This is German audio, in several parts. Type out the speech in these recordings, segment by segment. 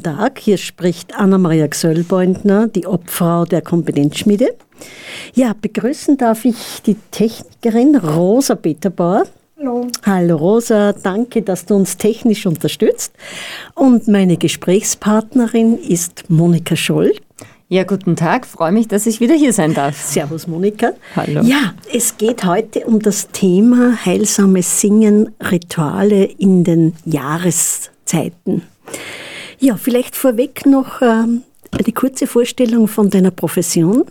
guten Tag. Hier spricht Anna-Maria Gsöllbeutner, die Obfrau der Kompetenzschmiede. Ja, begrüßen darf ich die Technikerin Rosa Peterbauer. Hallo. Hallo Rosa, danke, dass du uns technisch unterstützt. Und meine Gesprächspartnerin ist Monika Scholl. Ja, guten Tag. Freue mich, dass ich wieder hier sein darf. Servus, Monika. Hallo. Ja, es geht heute um das Thema heilsames Singen, Rituale in den Jahreszeiten. Ja, vielleicht vorweg noch ähm, eine kurze Vorstellung von deiner Profession.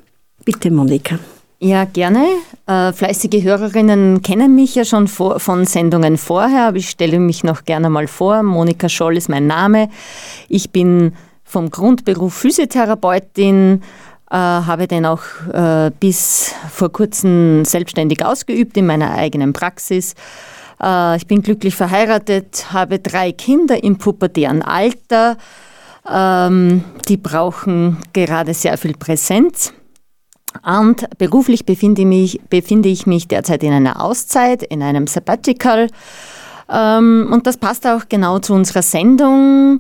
Bitte, Monika. Ja, gerne. Äh, fleißige Hörerinnen kennen mich ja schon von Sendungen vorher, aber ich stelle mich noch gerne mal vor. Monika Scholl ist mein Name. Ich bin vom Grundberuf Physiotherapeutin, äh, habe den auch äh, bis vor kurzem selbstständig ausgeübt in meiner eigenen Praxis. Äh, ich bin glücklich verheiratet, habe drei Kinder im pubertären Alter. Ähm, die brauchen gerade sehr viel Präsenz. Und beruflich befinde, mich, befinde ich mich derzeit in einer Auszeit, in einem Sabbatical. Ähm, und das passt auch genau zu unserer Sendung.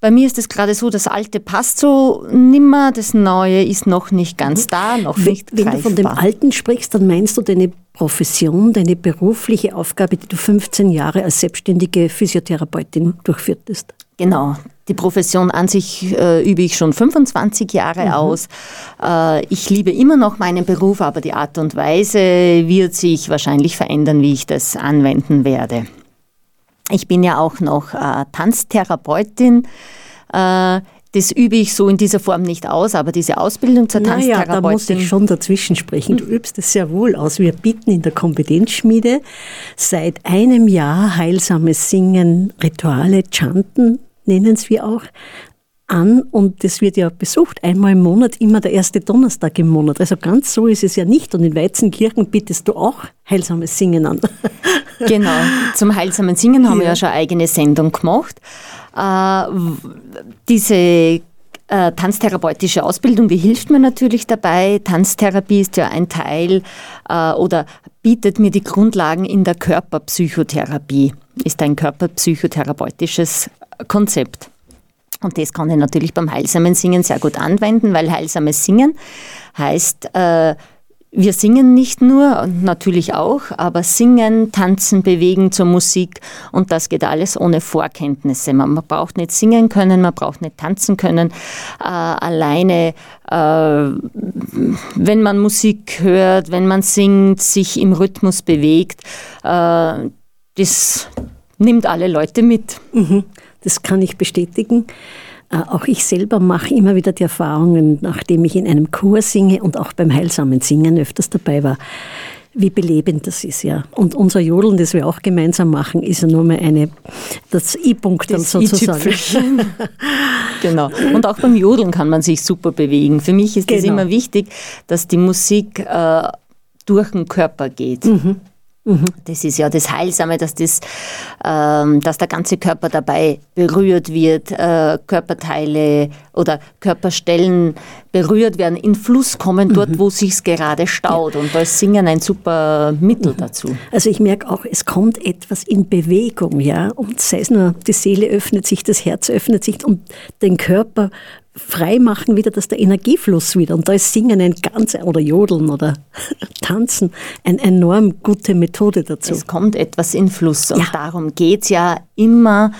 Bei mir ist es gerade so, das Alte passt so nimmer, das Neue ist noch nicht ganz da, noch nicht Wenn greifbar. du von dem Alten sprichst, dann meinst du deine Profession, deine berufliche Aufgabe, die du 15 Jahre als selbstständige Physiotherapeutin durchführtest. Genau. Die Profession an sich äh, übe ich schon 25 Jahre mhm. aus. Äh, ich liebe immer noch meinen Beruf, aber die Art und Weise wird sich wahrscheinlich verändern, wie ich das anwenden werde. Ich bin ja auch noch äh, Tanztherapeutin. Äh, das übe ich so in dieser Form nicht aus, aber diese Ausbildung zur naja, Tanztherapeutin. da muss ich schon dazwischen sprechen. Du übst es sehr wohl aus. Wir bieten in der Kompetenzschmiede seit einem Jahr heilsames Singen, Rituale, Chanten nennen es wir auch, an und das wird ja besucht, einmal im Monat, immer der erste Donnerstag im Monat. Also ganz so ist es ja nicht. Und in Weizenkirchen bietest du auch heilsames Singen an. Genau, zum heilsamen Singen haben ja. wir ja schon eine eigene Sendung gemacht. Äh, diese äh, tanztherapeutische Ausbildung, die hilft mir natürlich dabei. Tanztherapie ist ja ein Teil äh, oder bietet mir die Grundlagen in der Körperpsychotherapie, ist ein körperpsychotherapeutisches Konzept. Und das kann ich natürlich beim heilsamen Singen sehr gut anwenden, weil heilsames Singen heißt, äh, wir singen nicht nur, natürlich auch, aber singen, tanzen, bewegen zur Musik und das geht alles ohne Vorkenntnisse. Man, man braucht nicht singen können, man braucht nicht tanzen können. Äh, alleine, äh, wenn man Musik hört, wenn man singt, sich im Rhythmus bewegt, äh, das nimmt alle Leute mit. Mhm. Das kann ich bestätigen. Äh, auch ich selber mache immer wieder die Erfahrungen, nachdem ich in einem Chor singe und auch beim heilsamen Singen öfters dabei war, wie belebend das ist, ja. Und unser Jodeln, das wir auch gemeinsam machen, ist ja nur mal eine, das I-Punkt dann sozusagen. genau. Und auch beim Jodeln kann man sich super bewegen. Für mich ist es genau. immer wichtig, dass die Musik äh, durch den Körper geht. Mhm. Mhm. Das ist ja das Heilsame, dass, das, ähm, dass der ganze Körper dabei berührt wird, äh, Körperteile oder Körperstellen berührt werden, in Fluss kommen, dort, mhm. wo sich gerade staut. Ja. Und da ist Singen ein super Mittel mhm. dazu. Also ich merke auch, es kommt etwas in Bewegung, ja, und sei es nur, die Seele öffnet sich, das Herz öffnet sich und den Körper frei machen wieder, dass der Energiefluss wieder, und da ist Singen ein ganz, oder Jodeln oder Tanzen, eine enorm gute Methode dazu. Es kommt etwas in Fluss und ja. darum geht es ja immer,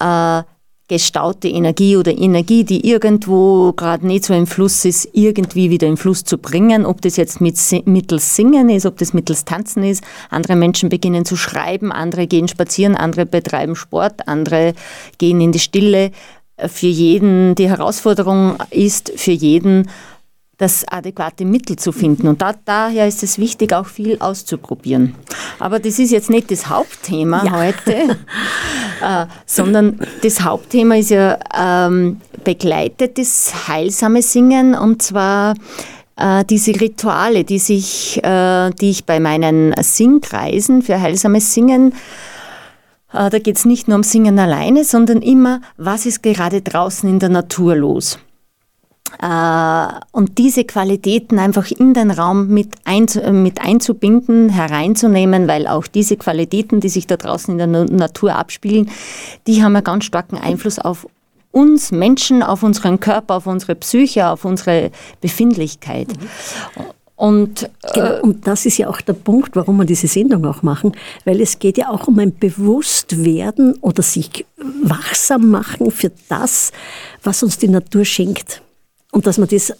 äh, gestaute Energie oder Energie, die irgendwo gerade nicht so im Fluss ist, irgendwie wieder in Fluss zu bringen. Ob das jetzt mit, mittels Singen ist, ob das mittels Tanzen ist. Andere Menschen beginnen zu schreiben, andere gehen spazieren, andere betreiben Sport, andere gehen in die Stille für jeden die Herausforderung ist, für jeden das adäquate Mittel zu finden. Und da, daher ist es wichtig, auch viel auszuprobieren. Aber das ist jetzt nicht das Hauptthema ja. heute, äh, sondern das Hauptthema ist ja ähm, begleitetes, heilsame Singen und zwar äh, diese Rituale, die, sich, äh, die ich bei meinen Singkreisen für heilsames Singen da geht es nicht nur um Singen alleine, sondern immer, was ist gerade draußen in der Natur los. Äh, und diese Qualitäten einfach in den Raum mit, mit einzubinden, hereinzunehmen, weil auch diese Qualitäten, die sich da draußen in der Natur abspielen, die haben einen ganz starken Einfluss auf uns Menschen, auf unseren Körper, auf unsere Psyche, auf unsere Befindlichkeit. Mhm. Und, genau, äh, und das ist ja auch der Punkt, warum wir diese Sendung auch machen, weil es geht ja auch um ein Bewusstwerden oder sich wachsam machen für das, was uns die Natur schenkt. Und dass man das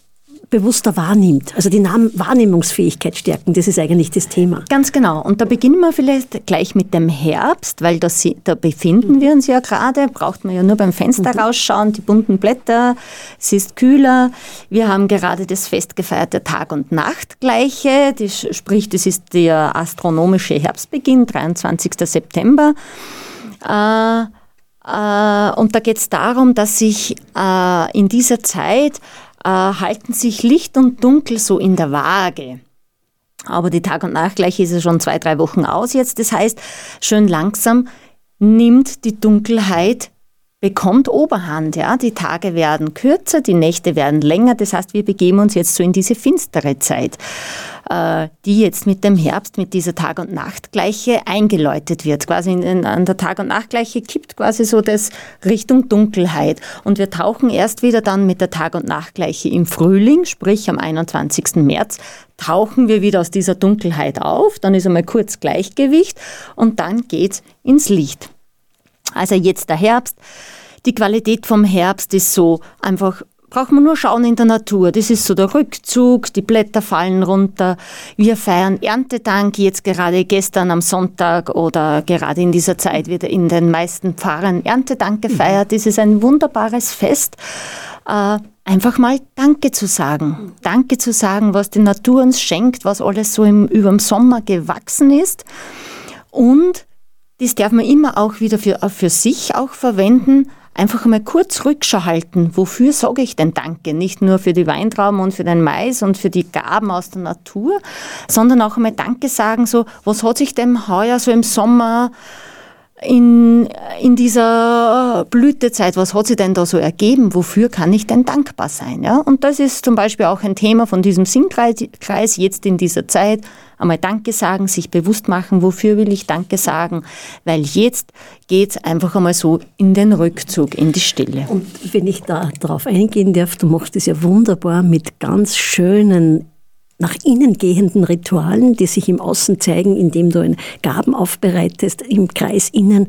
bewusster wahrnimmt. Also die Wahrnehmungsfähigkeit stärken, das ist eigentlich das Thema. Ganz genau. Und da beginnen wir vielleicht gleich mit dem Herbst, weil das, da befinden wir uns ja gerade. Braucht man ja nur beim Fenster mhm. rausschauen, die bunten Blätter, es ist kühler. Wir haben gerade das Fest gefeiert, der Tag- und Nachtgleiche. Das, sprich, das ist der astronomische Herbstbeginn, 23. September. Äh, äh, und da geht es darum, dass sich äh, in dieser Zeit äh, halten sich Licht und Dunkel so in der Waage. Aber die Tag- und Nachtgleiche ist ja schon zwei, drei Wochen aus jetzt. Das heißt, schön langsam nimmt die Dunkelheit bekommt Oberhand. Ja? Die Tage werden kürzer, die Nächte werden länger. Das heißt, wir begeben uns jetzt so in diese finstere Zeit, äh, die jetzt mit dem Herbst, mit dieser Tag- und Nachtgleiche eingeläutet wird. Quasi in, an der Tag- und Nachtgleiche kippt quasi so das Richtung Dunkelheit. Und wir tauchen erst wieder dann mit der Tag- und Nachtgleiche im Frühling, sprich am 21. März, tauchen wir wieder aus dieser Dunkelheit auf. Dann ist einmal kurz Gleichgewicht und dann geht's ins Licht. Also jetzt der Herbst. Die Qualität vom Herbst ist so einfach braucht man nur schauen in der Natur. Das ist so der Rückzug, die Blätter fallen runter. Wir feiern Erntedank jetzt gerade gestern am Sonntag oder gerade in dieser Zeit wird in den meisten Pfarren Erntedank gefeiert. Das ist ein wunderbares Fest. Äh, einfach mal Danke zu sagen. Danke zu sagen, was die Natur uns schenkt, was alles so im, über den Sommer gewachsen ist. Und das darf man immer auch wieder für, für sich auch verwenden. Einfach mal kurz Rückschau halten. Wofür sage ich denn Danke? Nicht nur für die Weintrauben und für den Mais und für die Gaben aus der Natur, sondern auch einmal Danke sagen, so, was hat sich denn heuer so im Sommer in, in dieser Blütezeit, was hat sich denn da so ergeben? Wofür kann ich denn dankbar sein? Ja? Und das ist zum Beispiel auch ein Thema von diesem Sinnkreis jetzt in dieser Zeit einmal Danke sagen, sich bewusst machen, wofür will ich Danke sagen, weil jetzt geht es einfach einmal so in den Rückzug, in die Stille. Und wenn ich da drauf eingehen darf, du machst es ja wunderbar mit ganz schönen nach innen gehenden Ritualen, die sich im Außen zeigen, indem du ein Gaben aufbereitest im Kreis innen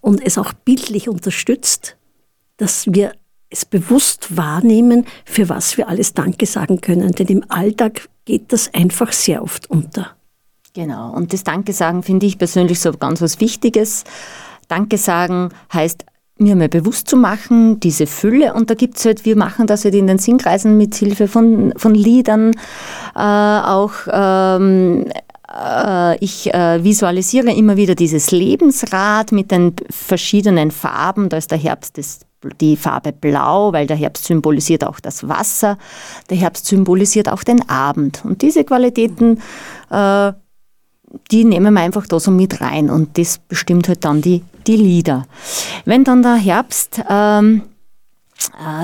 und es auch bildlich unterstützt, dass wir es bewusst wahrnehmen, für was wir alles Danke sagen können. Denn im Alltag geht das einfach sehr oft unter. Genau, und das Danke sagen finde ich persönlich so ganz was Wichtiges. Danke sagen heißt mir mal bewusst zu machen, diese Fülle. Und da gibt es halt, wir machen das halt in den Singkreisen mit Hilfe von, von Liedern, äh, auch ähm, äh, ich äh, visualisiere immer wieder dieses Lebensrad mit den verschiedenen Farben. Da ist der Herbst das die Farbe Blau, weil der Herbst symbolisiert auch das Wasser. Der Herbst symbolisiert auch den Abend. Und diese Qualitäten, äh, die nehmen wir einfach da so mit rein und das bestimmt halt dann die, die Lieder. Wenn dann der Herbst, ähm, äh,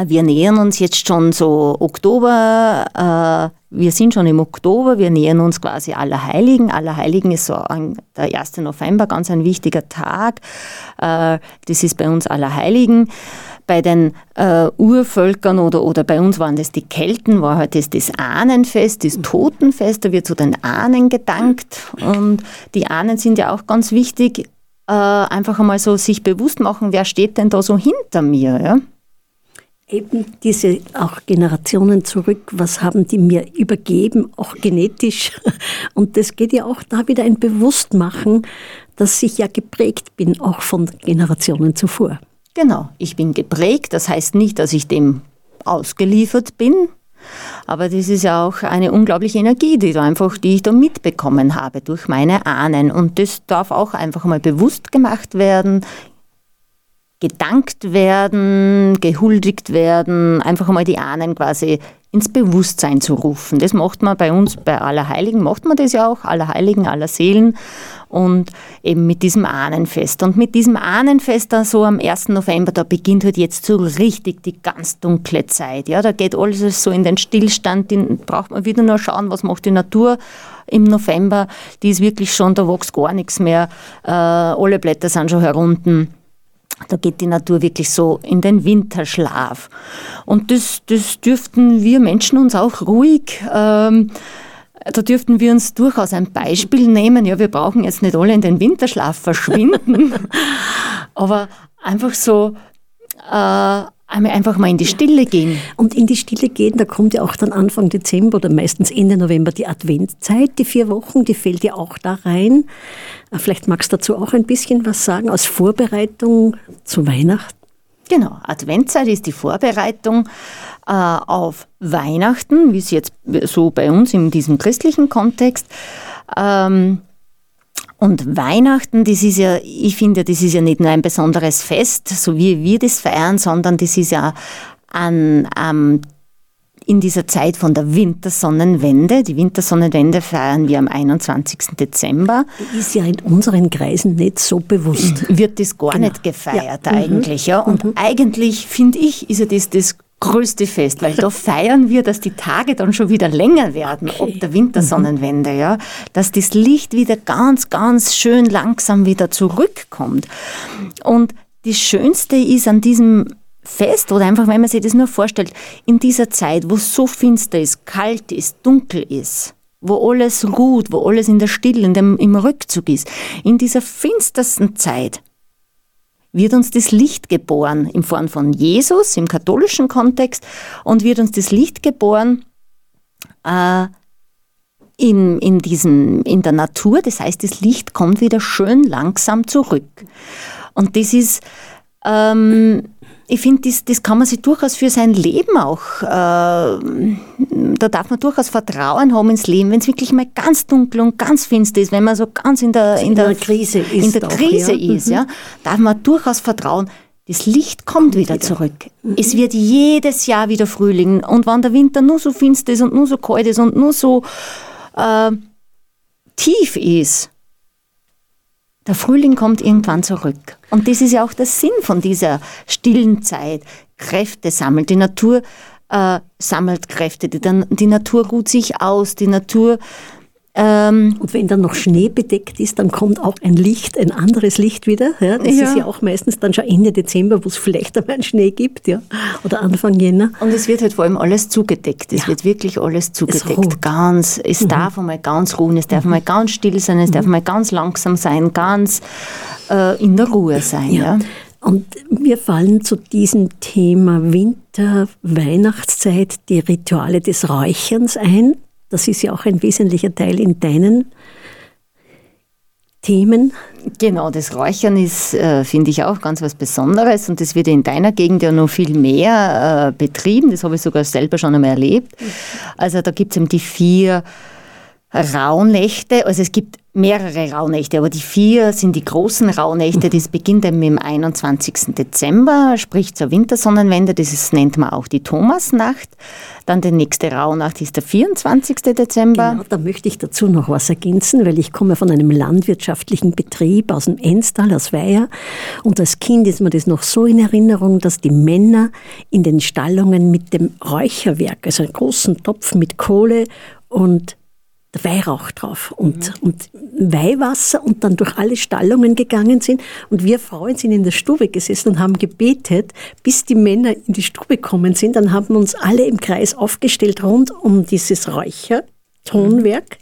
wir nähern uns jetzt schon so Oktober, äh, wir sind schon im Oktober, wir nähern uns quasi Allerheiligen. Allerheiligen ist so ein, der 1. November, ganz ein wichtiger Tag. Äh, das ist bei uns Allerheiligen. Bei den äh, Urvölkern oder, oder bei uns waren das die Kelten, war halt das, Ahnenfest, das Totenfest, da wird zu den Ahnen gedankt. Und die Ahnen sind ja auch ganz wichtig, einfach einmal so sich bewusst machen, wer steht denn da so hinter mir. Ja? Eben diese auch Generationen zurück, was haben die mir übergeben, auch genetisch. Und das geht ja auch da wieder ein Bewusstmachen, dass ich ja geprägt bin, auch von Generationen zuvor. Genau, ich bin geprägt, das heißt nicht, dass ich dem ausgeliefert bin, aber das ist ja auch eine unglaubliche Energie, die, da einfach, die ich da mitbekommen habe durch meine Ahnen. Und das darf auch einfach mal bewusst gemacht werden, gedankt werden, gehuldigt werden, einfach mal die Ahnen quasi ins Bewusstsein zu rufen. Das macht man bei uns, bei Allerheiligen, macht man das ja auch, Allerheiligen, aller Seelen und eben mit diesem Ahnenfest. Und mit diesem Ahnenfest, da so am 1. November, da beginnt halt jetzt so richtig die ganz dunkle Zeit. Ja, da geht alles so in den Stillstand, den braucht man wieder nur schauen, was macht die Natur im November. Die ist wirklich schon, da wächst gar nichts mehr, äh, alle Blätter sind schon herunten Da geht die Natur wirklich so in den Winterschlaf. Und das, das dürften wir Menschen uns auch ruhig, ähm, da dürften wir uns durchaus ein Beispiel nehmen. Ja, wir brauchen jetzt nicht alle in den Winterschlaf verschwinden, aber einfach so äh, einfach mal in die Stille gehen. Und in die Stille gehen, da kommt ja auch dann Anfang Dezember oder meistens Ende November die Adventzeit, die vier Wochen, die fällt ja auch da rein. Äh, vielleicht magst du dazu auch ein bisschen was sagen, als Vorbereitung zu Weihnachten. Genau, Adventzeit ist die Vorbereitung äh, auf Weihnachten, wie es jetzt so bei uns in diesem christlichen Kontext. Ähm, und Weihnachten, das ist ja, ich finde, das ist ja nicht nur ein besonderes Fest, so wie wir das feiern, sondern das ist ja an, ähm, in dieser Zeit von der Wintersonnenwende. Die Wintersonnenwende feiern wir am 21. Dezember. Ist ja in unseren Kreisen nicht so bewusst. Wird das gar genau. nicht gefeiert ja. Mhm. eigentlich. Ja. Und mhm. eigentlich, finde ich, ist ja das das größte Fest, weil da feiern wir, dass die Tage dann schon wieder länger werden, okay. ob der Wintersonnenwende, mhm. ja, dass das Licht wieder ganz, ganz schön langsam wieder zurückkommt. Und das Schönste ist an diesem Fest oder einfach, wenn man sich das nur vorstellt, in dieser Zeit, wo es so finster ist, kalt ist, dunkel ist, wo alles ruht, wo alles in der Stille, in dem, im Rückzug ist, in dieser finstersten Zeit, wird uns das Licht geboren in Form von Jesus im katholischen Kontext und wird uns das Licht geboren äh, in, in, diesem, in der Natur. Das heißt, das Licht kommt wieder schön langsam zurück. Und das ist ähm, ich finde, das, das kann man sich durchaus für sein Leben auch, äh, da darf man durchaus Vertrauen haben ins Leben, wenn es wirklich mal ganz dunkel und ganz finster ist, wenn man so ganz in der, in der, in der Krise ist, in der Krise ja. ist mhm. ja, darf man durchaus vertrauen, das Licht kommt, kommt wieder, wieder, zurück. Mhm. Es wird jedes Jahr wieder Frühling. Und wenn der Winter nur so finster ist und nur so kalt ist und nur so äh, tief ist, der Frühling kommt irgendwann zurück. Und das ist ja auch der Sinn von dieser stillen Zeit. Kräfte sammelt. Die Natur äh, sammelt Kräfte. Die, die Natur ruht sich aus. Die Natur ähm, und wenn dann noch Schnee bedeckt ist, dann kommt auch ein Licht, ein anderes Licht wieder. Ja, das ja. ist ja auch meistens dann schon Ende Dezember, wo es vielleicht einmal einen Schnee gibt, ja, oder Anfang Jänner. Und es wird halt vor allem alles zugedeckt. Es ja. wird wirklich alles zugedeckt. Es ganz, es mhm. darf einmal ganz ruhen, es darf mhm. einmal ganz still sein, es mhm. darf einmal ganz langsam sein, ganz äh, in der Ruhe sein. Ja. Und wir fallen zu diesem Thema Winter, Weihnachtszeit, die Rituale des Räucherns ein. Das ist ja auch ein wesentlicher Teil in deinen Themen. Genau, das Räuchern ist, äh, finde ich, auch ganz was Besonderes und das wird in deiner Gegend ja noch viel mehr äh, betrieben. Das habe ich sogar selber schon einmal erlebt. Also da gibt es eben die vier Rauhnächte. Also es gibt mehrere Rauhnächte, aber die vier sind die großen Rauhnächte. Das beginnt eben im 21. Dezember, sprich zur Wintersonnenwende. Das ist, nennt man auch die Thomasnacht. Dann die nächste Rauhnacht ist der 24. Dezember. Genau, da möchte ich dazu noch was ergänzen, weil ich komme von einem landwirtschaftlichen Betrieb aus dem Enstal, aus Weiher. Und als Kind ist mir das noch so in Erinnerung, dass die Männer in den Stallungen mit dem Räucherwerk, also einen großen Topf mit Kohle und der Weihrauch drauf und, mhm. und Weihwasser und dann durch alle Stallungen gegangen sind. Und wir Frauen sind in der Stube gesessen und haben gebetet, bis die Männer in die Stube gekommen sind. Dann haben uns alle im Kreis aufgestellt rund um dieses Räuchertonwerk.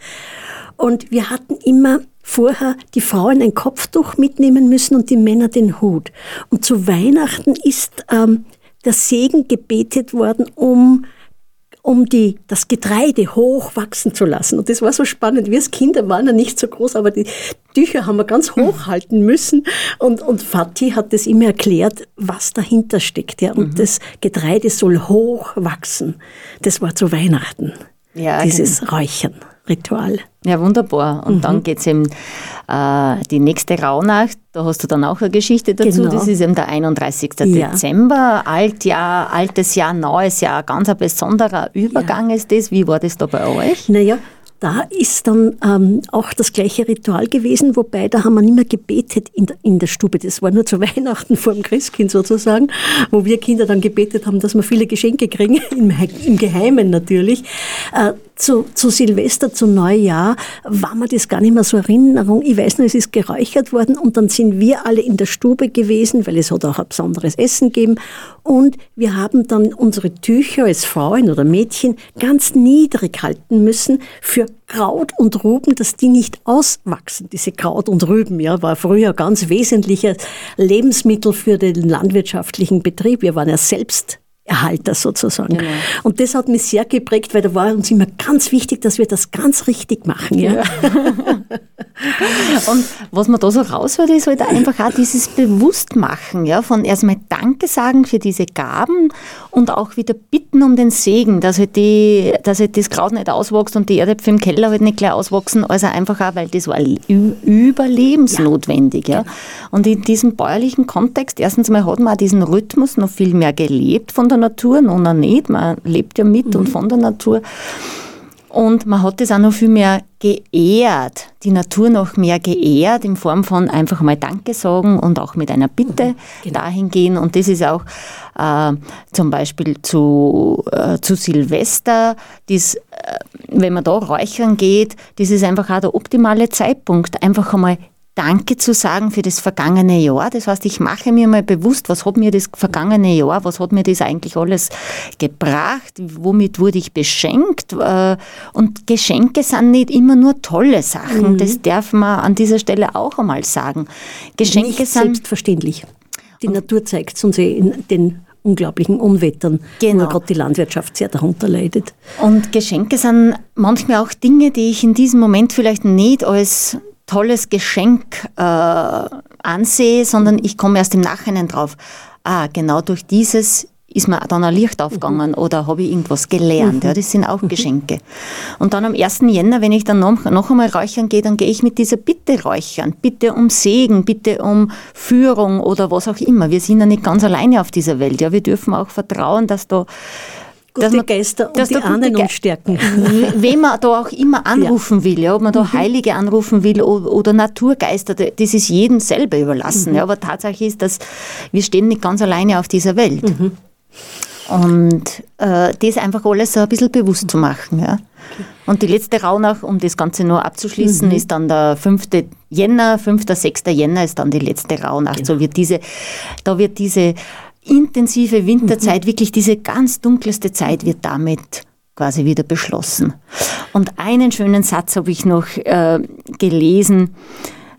Und wir hatten immer vorher die Frauen ein Kopftuch mitnehmen müssen und die Männer den Hut. Und zu Weihnachten ist ähm, der Segen gebetet worden, um um die, das Getreide hochwachsen zu lassen. Und das war so spannend. Wir als Kinder waren ja nicht so groß, aber die Tücher haben wir ganz hoch halten müssen. Und, und Fatih hat das immer erklärt, was dahinter steckt. Ja. Und mhm. das Getreide soll hochwachsen. Das war zu Weihnachten. Ja, dieses genau. Räuchern. Ja, wunderbar. Und mhm. dann geht es eben äh, die nächste Rauhnacht. Da hast du dann auch eine Geschichte dazu. Genau. Das ist eben der 31. Ja. Dezember. Altjahr, altes Jahr, neues Jahr. Ganz ein besonderer Übergang ja. ist das. Wie war das da bei euch? Naja, da ist dann ähm, auch das gleiche Ritual gewesen, wobei da haben wir nicht mehr gebetet in der, in der Stube. Das war nur zu Weihnachten vor dem Christkind sozusagen, wo wir Kinder dann gebetet haben, dass wir viele Geschenke kriegen, im, im Geheimen natürlich. Äh, zu, zu Silvester, zu Neujahr, war mir das gar nicht mehr so Erinnerung. Ich weiß nur, es ist geräuchert worden und dann sind wir alle in der Stube gewesen, weil es hat auch ein besonderes Essen gegeben. Und wir haben dann unsere Tücher als Frauen oder Mädchen ganz niedrig halten müssen für Kraut und Rüben, dass die nicht auswachsen. Diese Kraut und Rüben, ja, war früher ganz wesentlicher Lebensmittel für den landwirtschaftlichen Betrieb. Wir waren ja selbst Erhalter sozusagen. Genau. Und das hat mich sehr geprägt, weil da war uns immer ganz wichtig, dass wir das ganz richtig machen. Ja. ja. und was man da so raushört, ist halt einfach auch dieses Bewusstmachen, ja, von erstmal Danke sagen für diese Gaben und auch wieder bitten um den Segen, dass halt, die, dass halt das Kraut nicht auswächst und die Erdäpfel im Keller halt nicht gleich auswachsen, also einfach auch, weil das war überlebensnotwendig. Ja. ja. Und in diesem bäuerlichen Kontext, erstens mal hat man auch diesen Rhythmus noch viel mehr gelebt von der Natur, noch nicht, man lebt ja mit mhm. und von der Natur. Und man hat das auch noch viel mehr geehrt, die Natur noch mehr geehrt, in Form von einfach mal Danke sagen und auch mit einer Bitte mhm, genau. dahin gehen. Und das ist auch äh, zum Beispiel zu, äh, zu Silvester, dies, äh, wenn man da räuchern geht, das ist einfach auch der optimale Zeitpunkt, einfach einmal Danke zu sagen für das vergangene Jahr. Das heißt, ich mache mir mal bewusst, was hat mir das vergangene Jahr, was hat mir das eigentlich alles gebracht, womit wurde ich beschenkt. Äh, und Geschenke sind nicht immer nur tolle Sachen. Mhm. Das darf man an dieser Stelle auch einmal sagen. Geschenke nicht sind selbstverständlich. Die Natur zeigt es uns in den unglaublichen Unwettern, genau. wo gerade die Landwirtschaft sehr darunter leidet. Und Geschenke sind manchmal auch Dinge, die ich in diesem Moment vielleicht nicht als tolles Geschenk äh, ansehe, sondern ich komme erst im Nachhinein drauf. Ah, genau durch dieses ist mir dann ein Licht aufgegangen mhm. oder habe ich irgendwas gelernt. Mhm. Ja, das sind auch mhm. Geschenke. Und dann am 1. Jänner, wenn ich dann noch, noch einmal räuchern gehe, dann gehe ich mit dieser Bitte räuchern. Bitte um Segen, bitte um Führung oder was auch immer. Wir sind ja nicht ganz alleine auf dieser Welt. Ja, wir dürfen auch vertrauen, dass da Gute dass man, Geister und dass die Ahnen uns stärken. Wen man da auch immer anrufen ja. will, ja, ob man da mhm. Heilige anrufen will oder, Naturgeister, das ist jedem selber überlassen. Mhm. Ja, aber Tatsache ist, dass wir stehen nicht ganz alleine auf dieser Welt. Mhm. Und äh, das einfach alles so ein bisschen bewusst zu machen. Ja. Und die letzte Rauhnach, um das Ganze nur abzuschließen, mhm. ist dann der 5. Jänner, 5. 6. Jänner ist dann die letzte Rauhnacht. Genau. So wird diese, da wird diese intensive Winterzeit, mhm. wirklich diese ganz dunkelste Zeit wird damit quasi wieder beschlossen. Und einen schönen Satz habe ich noch äh, gelesen,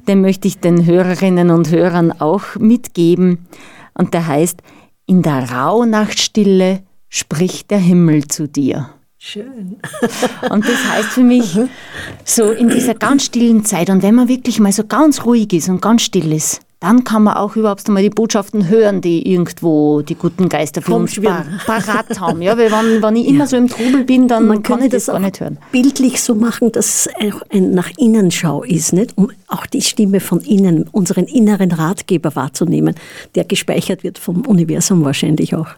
den möchte ich den Hörerinnen und Hörern auch mitgeben. Und der heißt, in der Rauhnachtstille spricht der Himmel zu dir. Schön. und das heißt für mich, so in dieser ganz stillen Zeit und wenn man wirklich mal so ganz ruhig ist und ganz still ist, dann kann man auch überhaupt einmal die Botschaften hören, die irgendwo die guten Geister für uns parat haben. Ja, weil wenn, wenn ich immer ja. so im Trubel bin, dann man kann ich das, das gar nicht hören. Bildlich so machen, dass es auch ein nach innen Schau ist, nicht? um auch die Stimme von innen, unseren inneren Ratgeber wahrzunehmen, der gespeichert wird vom Universum wahrscheinlich auch.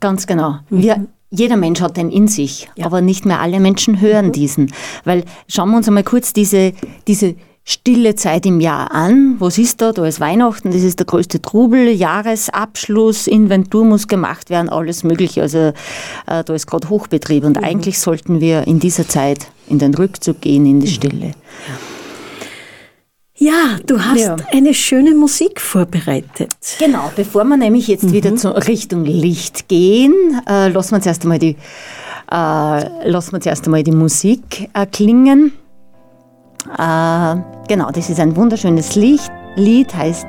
Ganz genau. Mhm. Wir jeder Mensch hat den in sich, ja. aber nicht mehr alle Menschen hören mhm. diesen. Weil schauen wir uns einmal kurz diese, diese stille Zeit im Jahr an. Was ist da? Da ist Weihnachten, das ist der größte Trubel, Jahresabschluss, Inventur muss gemacht werden, alles Mögliche. Also äh, da ist gerade Hochbetrieb und mhm. eigentlich sollten wir in dieser Zeit in den Rückzug gehen, in die mhm. Stille. Ja, du hast ja. eine schöne Musik vorbereitet. Genau, bevor wir nämlich jetzt mhm. wieder zu Richtung Licht gehen, äh, lassen wir zuerst einmal die, äh, lassen wir zuerst einmal die Musik äh, klingen. Äh, genau, das ist ein wunderschönes Lied, Lied heißt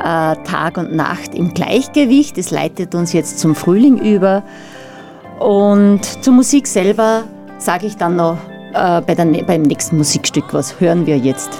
äh, Tag und Nacht im Gleichgewicht. Es leitet uns jetzt zum Frühling über. Und zur Musik selber sage ich dann noch äh, bei der, beim nächsten Musikstück, was hören wir jetzt.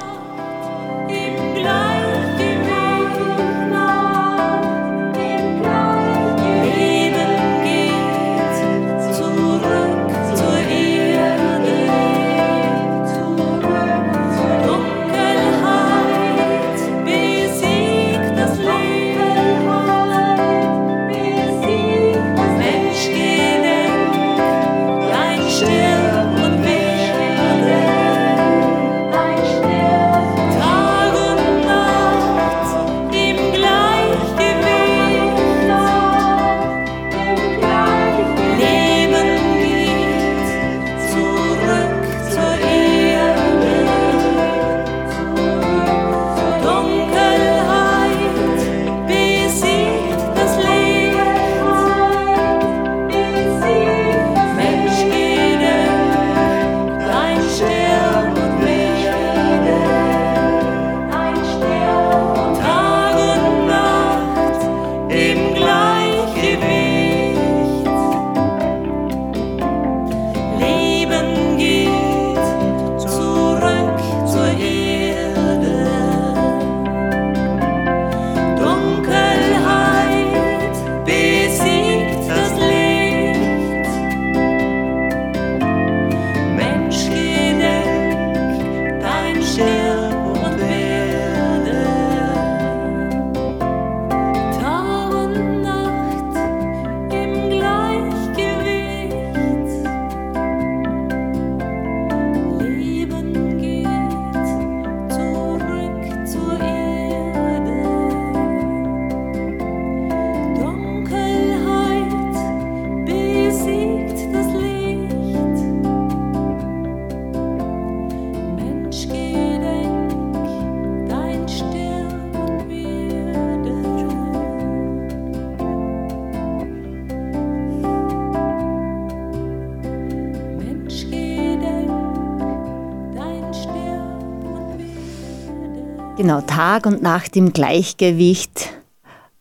Genau, Tag und Nacht im Gleichgewicht.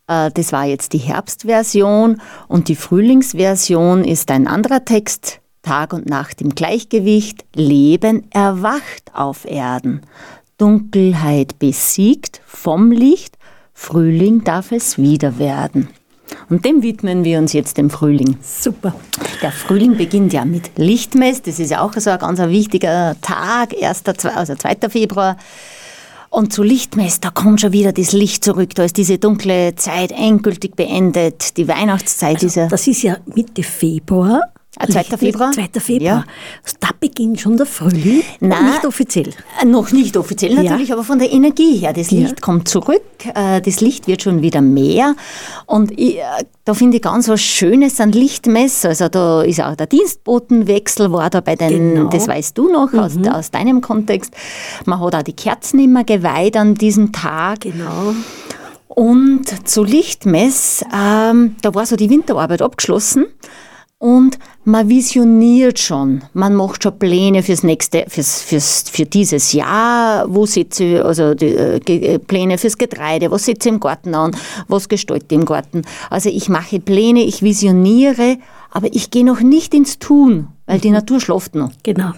Äh, das war jetzt die Herbstversion und die Frühlingsversion ist ein anderer Text. Tag und Nacht im Gleichgewicht, Leben erwacht auf Erden. Dunkelheit besiegt vom Licht, Frühling darf es wieder werden. Und dem widmen wir uns jetzt dem Frühling. Super. Der Frühling beginnt ja mit Lichtmess. Das ist ja auch so ein ganz wichtiger Tag, 1., also 2. Februar. Und zu Lichtmess, da kommt schon wieder das Licht zurück. Da ist diese dunkle Zeit endgültig beendet. Die Weihnachtszeit also, ist ja. Das ist ja Mitte Februar. 2. Ah, Februar? 2. Februar. Ja. Da beginnt schon der Frühling. Nein, nicht offiziell. Äh, noch nicht offiziell natürlich, ja. aber von der Energie her. Das Licht ja. kommt zurück, äh, das Licht wird schon wieder mehr. Und ich, äh, da finde ich ganz was Schönes an Lichtmess. Also da ist auch der Dienstbotenwechsel, war da bei den, genau. das weißt du noch mhm. aus, aus deinem Kontext. Man hat auch die Kerzen immer geweiht an diesem Tag. Genau. Und zu Lichtmess, ähm, da war so die Winterarbeit abgeschlossen. Und man visioniert schon, man macht schon Pläne fürs nächste, fürs, fürs, für dieses Jahr, wo sitze also die, äh, Pläne fürs Getreide, was sitze ich im Garten an, was gestalte ich im Garten. Also ich mache Pläne, ich visioniere, aber ich gehe noch nicht ins Tun, weil die Natur schläft noch. Genau.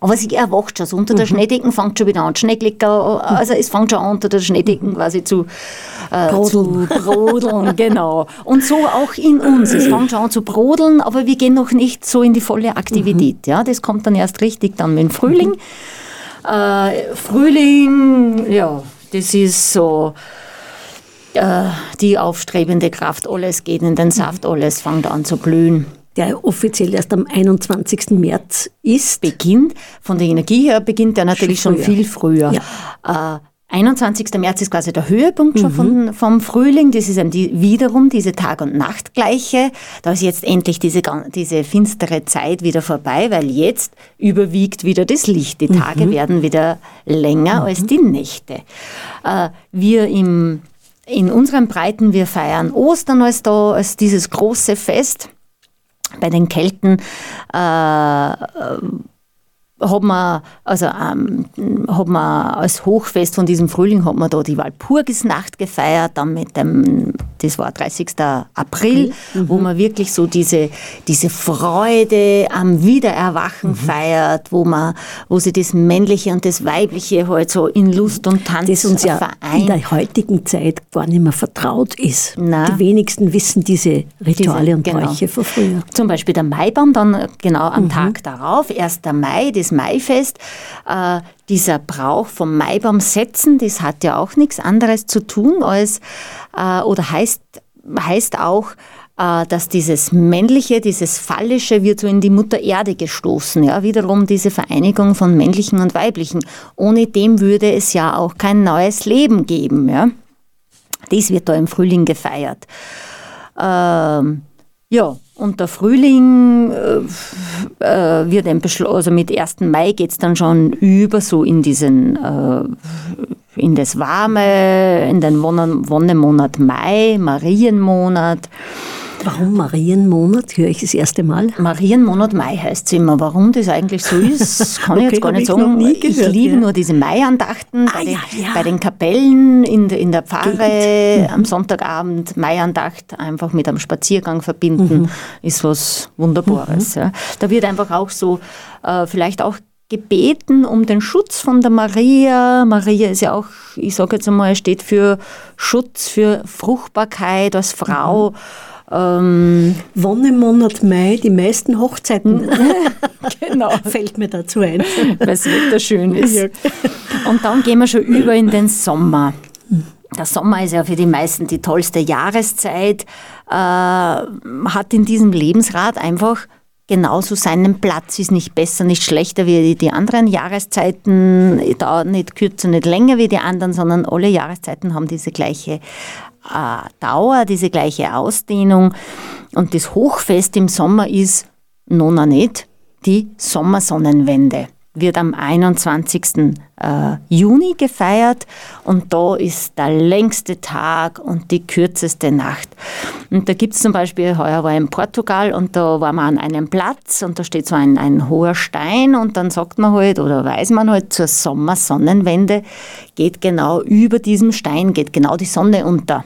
Aber sie erwacht schon. Also unter der mhm. Schneedecken fängt schon wieder an. Schneeklicker, also es fängt schon an, unter der Schneedecken quasi zu, äh, brodeln. zu brodeln. genau. Und so auch in uns. Es fängt schon an zu brodeln, aber wir gehen noch nicht so in die volle Aktivität. Mhm. Ja, das kommt dann erst richtig dann mit dem Frühling. Mhm. Äh, Frühling, ja, das ist so äh, die aufstrebende Kraft. Alles geht in den Saft, alles fängt an zu blühen der offiziell erst am 21. März ist. Beginnt, von der Energie her beginnt er natürlich schon, schon viel früher. Ja. Äh, 21. März ist quasi der Höhepunkt schon mhm. von, vom Frühling. Das ist die, wiederum diese Tag- und Nachtgleiche. Da ist jetzt endlich diese, diese finstere Zeit wieder vorbei, weil jetzt überwiegt wieder das Licht. Die Tage mhm. werden wieder länger mhm. als die Nächte. Äh, wir im, in unseren Breiten, wir feiern Ostern als da, als dieses große Fest bei den Kelten äh, hat man, also, ähm, hat man als Hochfest von diesem Frühling hat man da die Walpurgisnacht gefeiert, dann mit dem, das war 30. April, mhm. wo man wirklich so diese, diese Freude am Wiedererwachen mhm. feiert, wo man, wo sie das Männliche und das Weibliche halt so in Lust und Tanz das uns ja vereint. in der heutigen Zeit gar nicht mehr vertraut ist. Na, die wenigsten wissen diese Rituale diese, und genau. Bräuche von früher. Zum Beispiel der Maibaum, dann genau am mhm. Tag darauf, 1. Mai, das Maifest, äh, dieser Brauch vom Maibaum setzen, das hat ja auch nichts anderes zu tun als, äh, oder heißt, heißt auch, äh, dass dieses Männliche, dieses Phallische wird so in die Mutter Erde gestoßen. Ja, wiederum diese Vereinigung von Männlichen und Weiblichen. Ohne dem würde es ja auch kein neues Leben geben. Ja. Das wird da im Frühling gefeiert. Ähm, ja, und der Frühling äh, äh wird dann beschlossen, also mit 1. Mai geht es dann schon über so in diesen, äh, in das Warme, in den Wonnemonat Mai, Marienmonat. Warum Marienmonat? Höre ich das erste Mal. Marienmonat Mai heißt es immer. Warum das eigentlich so ist, kann okay, ich jetzt gar nicht sagen. Ich, gehört, ich liebe ja. nur diese Maiandachten ah, bei, den, ja, ja. bei, den, Kapellen in, in der Pfarre mhm. am Sonntagabend. Maiandacht einfach mit einem Spaziergang verbinden, mhm. ist was Wunderbares. Mhm. Da wird einfach auch so äh, vielleicht auch gebeten um den Schutz von der Maria. Maria ist ja auch, ich sage jetzt einmal, steht für Schutz, für Fruchtbarkeit als Frau. Mhm. Ähm, Wann im Monat Mai die meisten Hochzeiten? genau. Fällt mir dazu ein. Weil es wunderschön ist. Ja. Und dann gehen wir schon über in den Sommer. Der Sommer ist ja für die meisten die tollste Jahreszeit, äh, hat in diesem Lebensrad einfach genauso seinen Platz, ist nicht besser, nicht schlechter wie die anderen Jahreszeiten, dauert nicht kürzer, nicht länger wie die anderen, sondern alle Jahreszeiten haben diese gleiche Dauer, diese gleiche Ausdehnung. Und das Hochfest im Sommer ist nona nicht die Sommersonnenwende. wird am 21. Äh, Juni gefeiert und da ist der längste Tag und die kürzeste Nacht. Und da gibt es zum Beispiel, heuer war ich in Portugal und da war man an einem Platz und da steht so ein, ein hoher Stein und dann sagt man halt oder weiß man halt zur Sommersonnenwende geht genau über diesem Stein, geht genau die Sonne unter.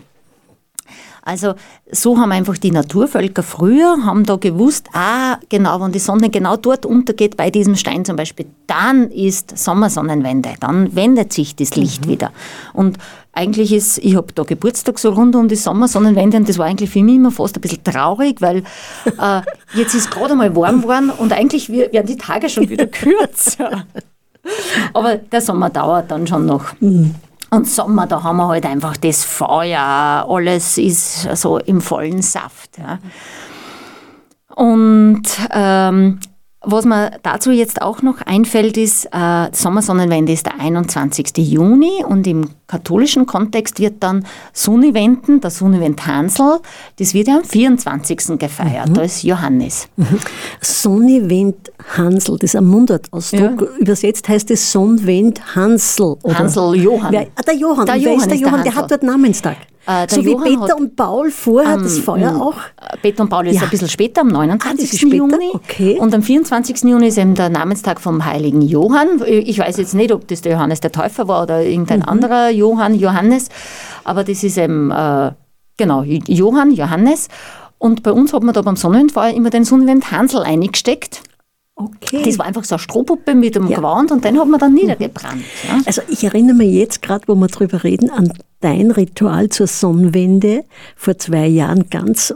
Also so haben einfach die Naturvölker früher, haben da gewusst, ah, genau, wenn die Sonne genau dort untergeht, bei diesem Stein zum Beispiel, dann ist Sommersonnenwende, dann wendet sich das Licht mhm. wieder. Und eigentlich ist, ich habe da Geburtstag so rund um die Sommersonnenwende und das war eigentlich für mich immer fast ein bisschen traurig, weil äh, jetzt ist gerade mal warm geworden und eigentlich werden die Tage schon wieder kürzer. Aber der Sommer dauert dann schon noch. Mhm. Und Sommer, da haben wir halt einfach das Feuer, alles ist so im vollen Saft. Ja. Und ähm, was mir dazu jetzt auch noch einfällt, ist, äh, Sommersonnenwende ist der 21. Juni und im katholischen Kontext wird dann Sunniventen, der Sunnivent Hansel, das wird ja am 24. gefeiert, mhm. da ist Johannes. Mhm. Sunnivent Hansel, das ist ein Mundartausdruck. Ja. Übersetzt heißt es Sonnenwend Hansel. Oder? Hansel Johann. Wer, ah, der Johann. Der Johann, wer ist der, Johann? Der, der hat dort Namenstag. Äh, so Johann wie Peter und Paul vorher ähm, das Feuer auch? Peter und Paul ist ja. ein bisschen später, am 29. Ah, Juni. Okay. Und am 24. Juni ist eben der Namenstag vom heiligen Johann. Ich weiß jetzt nicht, ob das der Johannes der Täufer war oder irgendein mhm. anderer Johann, Johannes. Aber das ist eben, äh, genau, Johann, Johannes. Und bei uns hat man da beim Sonnenwendfeuer immer den Sonnenwend Hansel eingesteckt. Okay. Das war einfach so eine Strohpuppe mit einem ja. Gewand und den hat man dann mhm. niedergebrannt. Ja. Also ich erinnere mich jetzt gerade, wo wir drüber reden, an dein Ritual zur Sonnenwende vor zwei Jahren ganz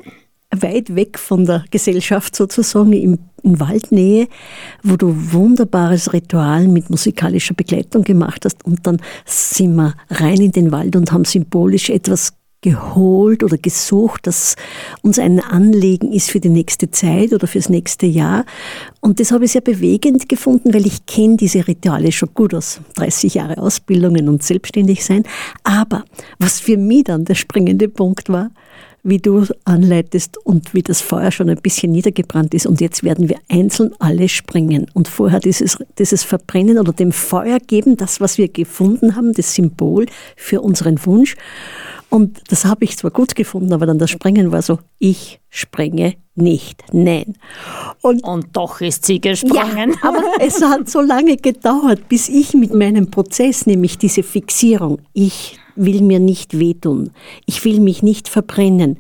weit weg von der Gesellschaft sozusagen im, in Waldnähe, wo du wunderbares Ritual mit musikalischer Begleitung gemacht hast und dann sind wir rein in den Wald und haben symbolisch etwas geholt oder gesucht, das uns ein Anliegen ist für die nächste Zeit oder fürs nächste Jahr. Und das habe ich sehr bewegend gefunden, weil ich kenne diese Rituale schon gut aus 30 Jahre Ausbildungen und selbstständig sein. Aber was für mich dann der springende Punkt war, wie du anleitest und wie das Feuer schon ein bisschen niedergebrannt ist. Und jetzt werden wir einzeln alle springen und vorher dieses, dieses Verbrennen oder dem Feuer geben, das, was wir gefunden haben, das Symbol für unseren Wunsch. Und das habe ich zwar gut gefunden, aber dann das Springen war so, ich springe nicht, nein. Und, und doch ist sie gesprungen. Ja, aber es hat so lange gedauert, bis ich mit meinem Prozess, nämlich diese Fixierung, ich will mir nicht wehtun, ich will mich nicht verbrennen.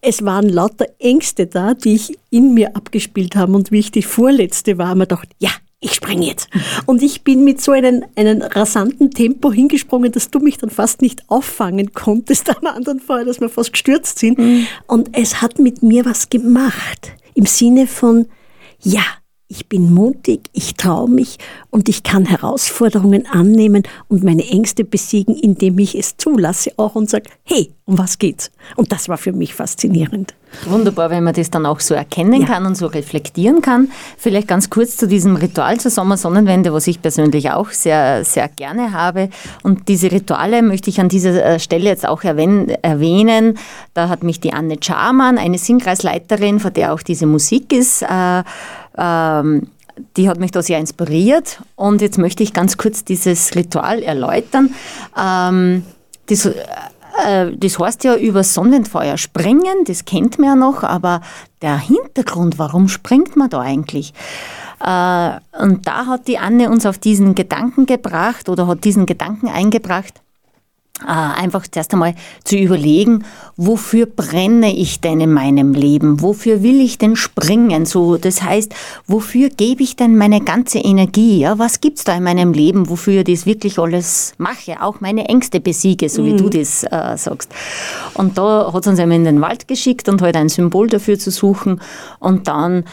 Es waren lauter Ängste da, die ich in mir abgespielt haben und wie ich die vorletzte war, mir dachte, ja, ich springe jetzt. Und ich bin mit so einem, einem rasanten Tempo hingesprungen, dass du mich dann fast nicht auffangen konntest am anderen Fall, dass wir fast gestürzt sind. Mhm. Und es hat mit mir was gemacht. Im Sinne von, ja, ich bin mutig, ich traue mich und ich kann Herausforderungen annehmen und meine Ängste besiegen, indem ich es zulasse auch und sage, hey, um was geht's? Und das war für mich faszinierend. Wunderbar, wenn man das dann auch so erkennen ja. kann und so reflektieren kann. Vielleicht ganz kurz zu diesem Ritual zur Sommersonnenwende, was ich persönlich auch sehr, sehr gerne habe. Und diese Rituale möchte ich an dieser äh, Stelle jetzt auch erwähnen. Da hat mich die Anne Charman, eine Singkreisleiterin, von der auch diese Musik ist, äh, ähm, die hat mich da sehr inspiriert. Und jetzt möchte ich ganz kurz dieses Ritual erläutern. Ähm, das, äh, das heißt ja über Sonnenfeuer springen, das kennt man ja noch, aber der Hintergrund, warum springt man da eigentlich? Äh, und da hat die Anne uns auf diesen Gedanken gebracht oder hat diesen Gedanken eingebracht, einfach zuerst einmal zu überlegen, wofür brenne ich denn in meinem Leben? Wofür will ich denn springen? So, das heißt, wofür gebe ich denn meine ganze Energie? Ja, was gibt's da in meinem Leben, wofür ich das wirklich alles mache? Auch meine Ängste besiege, so wie mhm. du das äh, sagst. Und da hat uns einmal in den Wald geschickt und halt ein Symbol dafür zu suchen und dann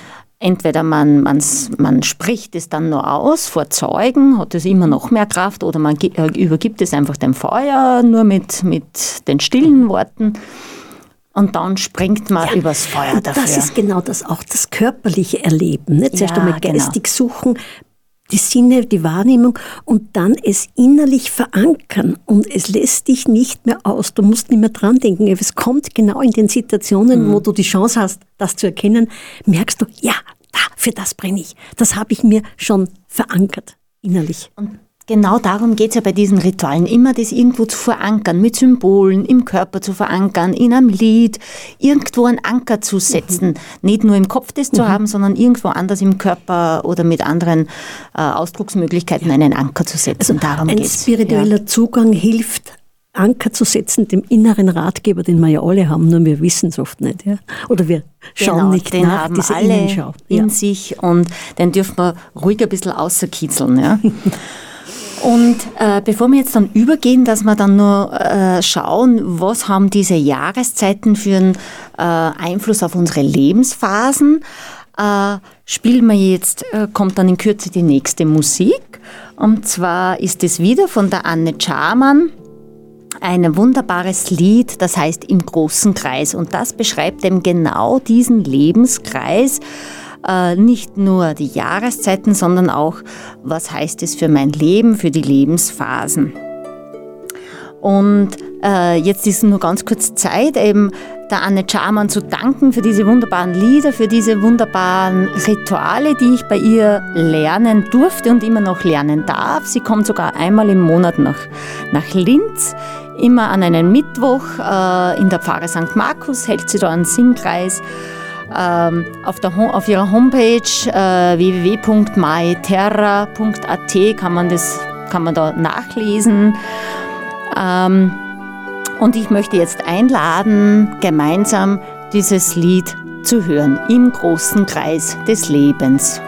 Entweder man, man, man spricht es dann nur aus vor Zeugen, hat es immer noch mehr Kraft, oder man äh, übergibt es einfach dem Feuer nur mit, mit den stillen Worten. Und dann springt man ja, übers Feuer dafür. Das ist genau das, auch das körperliche Erleben. Nicht? Zuerst ja, einmal geistig genau. suchen, die Sinne, die Wahrnehmung und dann es innerlich verankern. Und es lässt dich nicht mehr aus. Du musst nicht mehr dran denken. Es kommt genau in den Situationen, mhm. wo du die Chance hast, das zu erkennen, merkst du, ja, da für das brenne ich. Das habe ich mir schon verankert innerlich. Und genau darum geht es ja bei diesen Ritualen, immer das irgendwo zu verankern, mit Symbolen im Körper zu verankern, in einem Lied, irgendwo einen Anker zu setzen. Mhm. Nicht nur im Kopf das zu mhm. haben, sondern irgendwo anders im Körper oder mit anderen äh, Ausdrucksmöglichkeiten ja. einen Anker zu setzen. Also darum ein geht's. spiritueller ja. Zugang hilft Anker zu setzen, dem inneren Ratgeber, den wir ja alle haben, nur wir wissen es oft nicht. Ja? Oder wir schauen genau, nicht den nach, haben diese alle Innenschau. in ja. sich und den dürfen wir ruhig ein bisschen außerkitzeln. Ja? Und äh, bevor wir jetzt dann übergehen, dass wir dann nur äh, schauen, was haben diese Jahreszeiten für einen äh, Einfluss auf unsere Lebensphasen, äh, spielen wir jetzt, äh, kommt dann in Kürze die nächste Musik. Und zwar ist es wieder von der Anne Charman ein wunderbares Lied, das heißt Im großen Kreis. Und das beschreibt eben genau diesen Lebenskreis, äh, nicht nur die Jahreszeiten, sondern auch, was heißt es für mein Leben, für die Lebensphasen. Und äh, jetzt ist nur ganz kurz Zeit, eben der Anne Charman zu danken für diese wunderbaren Lieder, für diese wunderbaren Rituale, die ich bei ihr lernen durfte und immer noch lernen darf. Sie kommt sogar einmal im Monat nach, nach Linz, immer an einem Mittwoch äh, in der Pfarre St. Markus, hält sie da einen Singkreis. Ähm, auf, der, auf ihrer Homepage äh, www.myterra.at kann man kann man da nachlesen. Ähm, und ich möchte jetzt einladen, gemeinsam dieses Lied zu hören im großen Kreis des Lebens.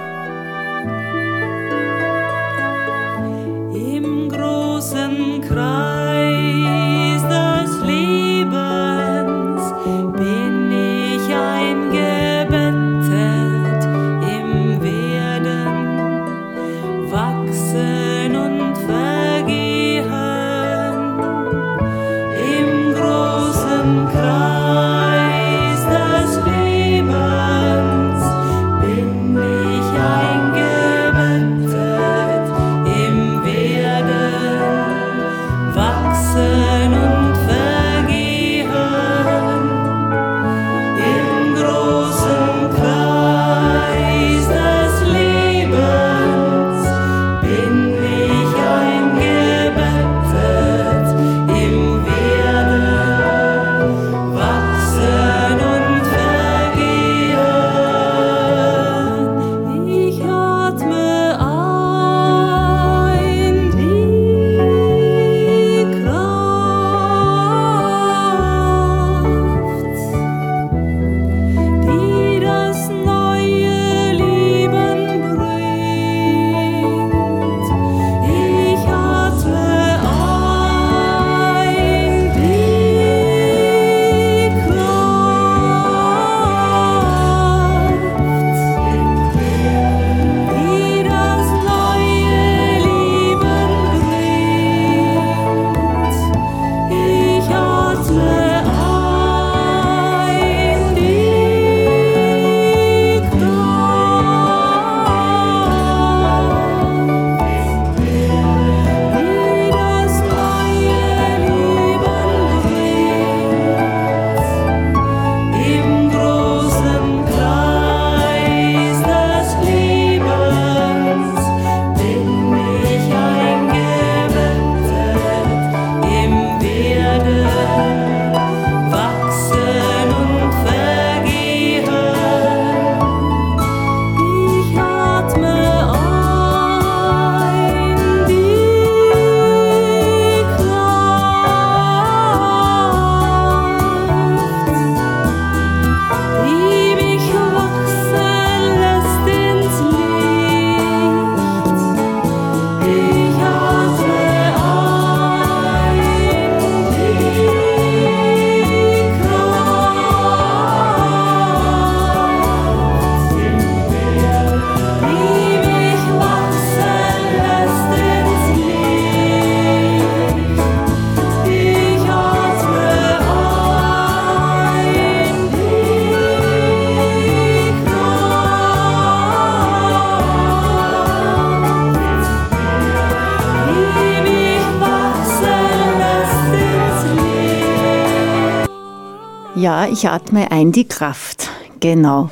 Ich atme ein die Kraft. Genau.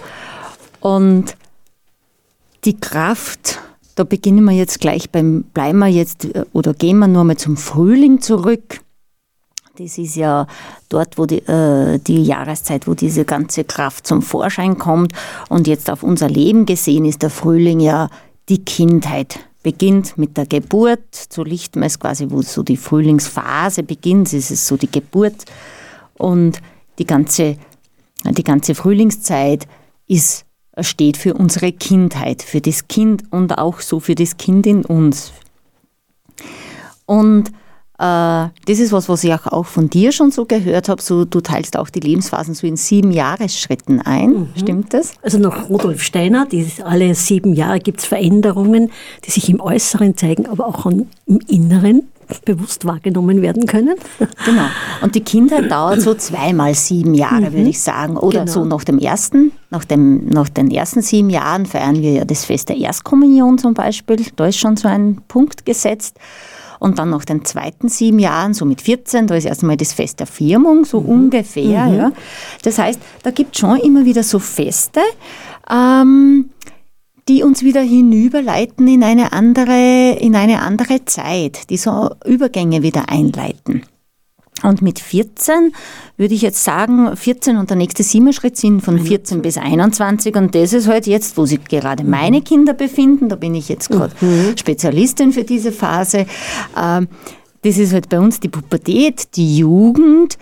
Und die Kraft, da beginnen wir jetzt gleich beim, bleiben wir jetzt oder gehen wir nur mal zum Frühling zurück. Das ist ja dort, wo die, äh, die Jahreszeit, wo diese ganze Kraft zum Vorschein kommt. Und jetzt auf unser Leben gesehen ist der Frühling ja die Kindheit. Beginnt mit der Geburt, so Lichtmess quasi, wo so die Frühlingsphase beginnt, ist es so die Geburt. Und die ganze, die ganze Frühlingszeit ist, steht für unsere Kindheit, für das Kind und auch so für das Kind in uns. Und äh, das ist was, was ich auch von dir schon so gehört habe. So, du teilst auch die Lebensphasen so in sieben Jahresschritten ein. Mhm. Stimmt das? Also nach Rudolf Steiner, die, alle sieben Jahre gibt es Veränderungen, die sich im Äußeren zeigen, aber auch im Inneren bewusst wahrgenommen werden können. Genau. Und die Kindheit dauert so zweimal sieben Jahre, mhm. würde ich sagen. Oder genau. so nach dem ersten, nach, dem, nach den ersten sieben Jahren feiern wir ja das Fest der Erstkommunion zum Beispiel. Da ist schon so ein Punkt gesetzt. Und dann nach den zweiten sieben Jahren, so mit 14, da ist erstmal das Fest der Firmung, so mhm. ungefähr. Mhm. Ja. Das heißt, da gibt es schon immer wieder so Feste, ähm, die uns wieder hinüberleiten in eine andere, in eine andere Zeit, die so Übergänge wieder einleiten. Und mit 14 würde ich jetzt sagen, 14 und der nächste Siebenschritt sind von 14 bis 21 und das ist halt jetzt, wo sich gerade meine Kinder befinden, da bin ich jetzt gerade mhm. Spezialistin für diese Phase. Ähm, das ist halt bei uns die Pubertät, die Jugend,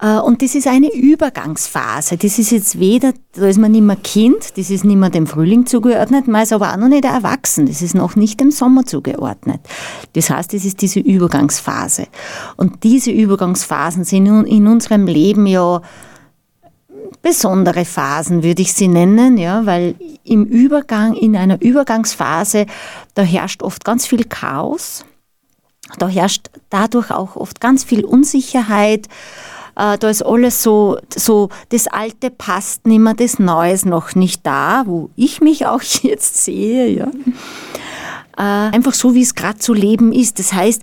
und das ist eine Übergangsphase. Das ist jetzt weder, da ist man nicht mehr Kind, das ist nicht mehr dem Frühling zugeordnet, man ist aber auch noch nicht erwachsen, das ist noch nicht dem Sommer zugeordnet. Das heißt, das ist diese Übergangsphase. Und diese Übergangsphasen sind in unserem Leben ja besondere Phasen, würde ich sie nennen, ja, weil im Übergang, in einer Übergangsphase, da herrscht oft ganz viel Chaos, da herrscht dadurch auch oft ganz viel Unsicherheit, äh, da ist alles so, so, das Alte passt nicht mehr, das Neue ist noch nicht da, wo ich mich auch jetzt sehe, ja. Äh, einfach so, wie es gerade zu leben ist. Das heißt,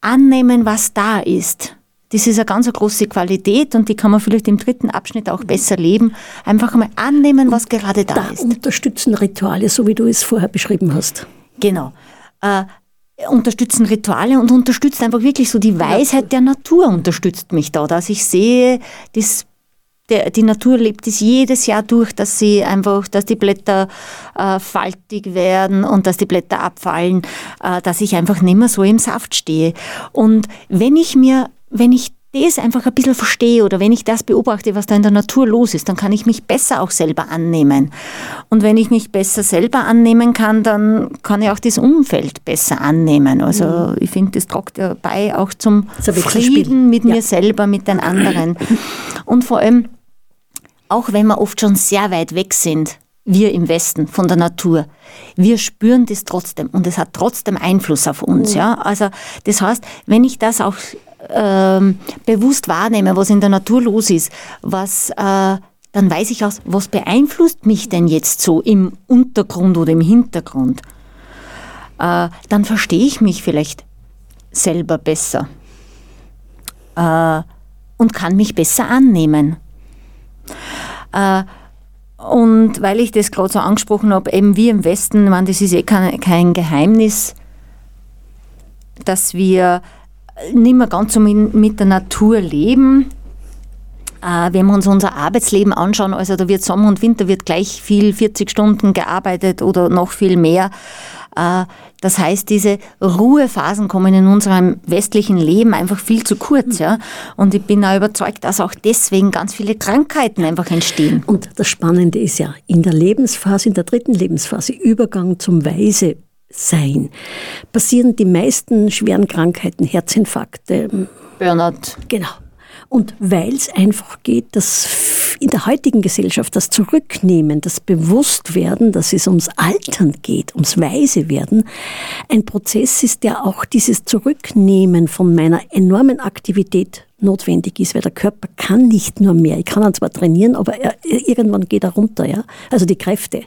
annehmen, was da ist. Das ist eine ganz große Qualität und die kann man vielleicht im dritten Abschnitt auch besser leben. Einfach einmal annehmen, was gerade da, da ist. Unterstützen Rituale, so wie du es vorher beschrieben hast. Genau. Äh, unterstützen Rituale und unterstützt einfach wirklich so die Weisheit der Natur unterstützt mich da, dass ich sehe, das der, die Natur lebt es jedes Jahr durch, dass sie einfach, dass die Blätter äh, faltig werden und dass die Blätter abfallen, äh, dass ich einfach nicht mehr so im Saft stehe. Und wenn ich mir, wenn ich das einfach ein bisschen verstehe oder wenn ich das beobachte, was da in der Natur los ist, dann kann ich mich besser auch selber annehmen. Und wenn ich mich besser selber annehmen kann, dann kann ich auch das Umfeld besser annehmen. Also mhm. ich finde, das tragt ja bei auch zum Frieden mit ja. mir selber, mit den anderen. Und vor allem, auch wenn wir oft schon sehr weit weg sind, wir im Westen von der Natur, wir spüren das trotzdem und es hat trotzdem Einfluss auf uns. Mhm. Ja? Also das heißt, wenn ich das auch ähm, bewusst wahrnehme, was in der Natur los ist, was, äh, dann weiß ich auch, was beeinflusst mich denn jetzt so im Untergrund oder im Hintergrund. Äh, dann verstehe ich mich vielleicht selber besser äh, und kann mich besser annehmen. Äh, und weil ich das gerade so angesprochen habe, eben wir im Westen, man, das ist eh kein, kein Geheimnis, dass wir nicht mehr ganz so mit der Natur leben. Äh, wenn wir uns unser Arbeitsleben anschauen, also da wird Sommer und Winter wird gleich viel 40 Stunden gearbeitet oder noch viel mehr. Äh, das heißt, diese Ruhephasen kommen in unserem westlichen Leben einfach viel zu kurz. Ja? Und ich bin auch überzeugt, dass auch deswegen ganz viele Krankheiten einfach entstehen. Und das Spannende ist ja, in der Lebensphase, in der dritten Lebensphase, Übergang zum Weise sein, passieren die meisten schweren Krankheiten, Herzinfarkte. Burnout. Genau. Und weil es einfach geht, dass in der heutigen Gesellschaft das Zurücknehmen, das Bewusstwerden, dass es ums Altern geht, ums Weisewerden, ein Prozess ist, der auch dieses Zurücknehmen von meiner enormen Aktivität notwendig ist, weil der Körper kann nicht nur mehr. Ich kann ihn zwar trainieren, aber er, irgendwann geht er runter, ja. Also die Kräfte.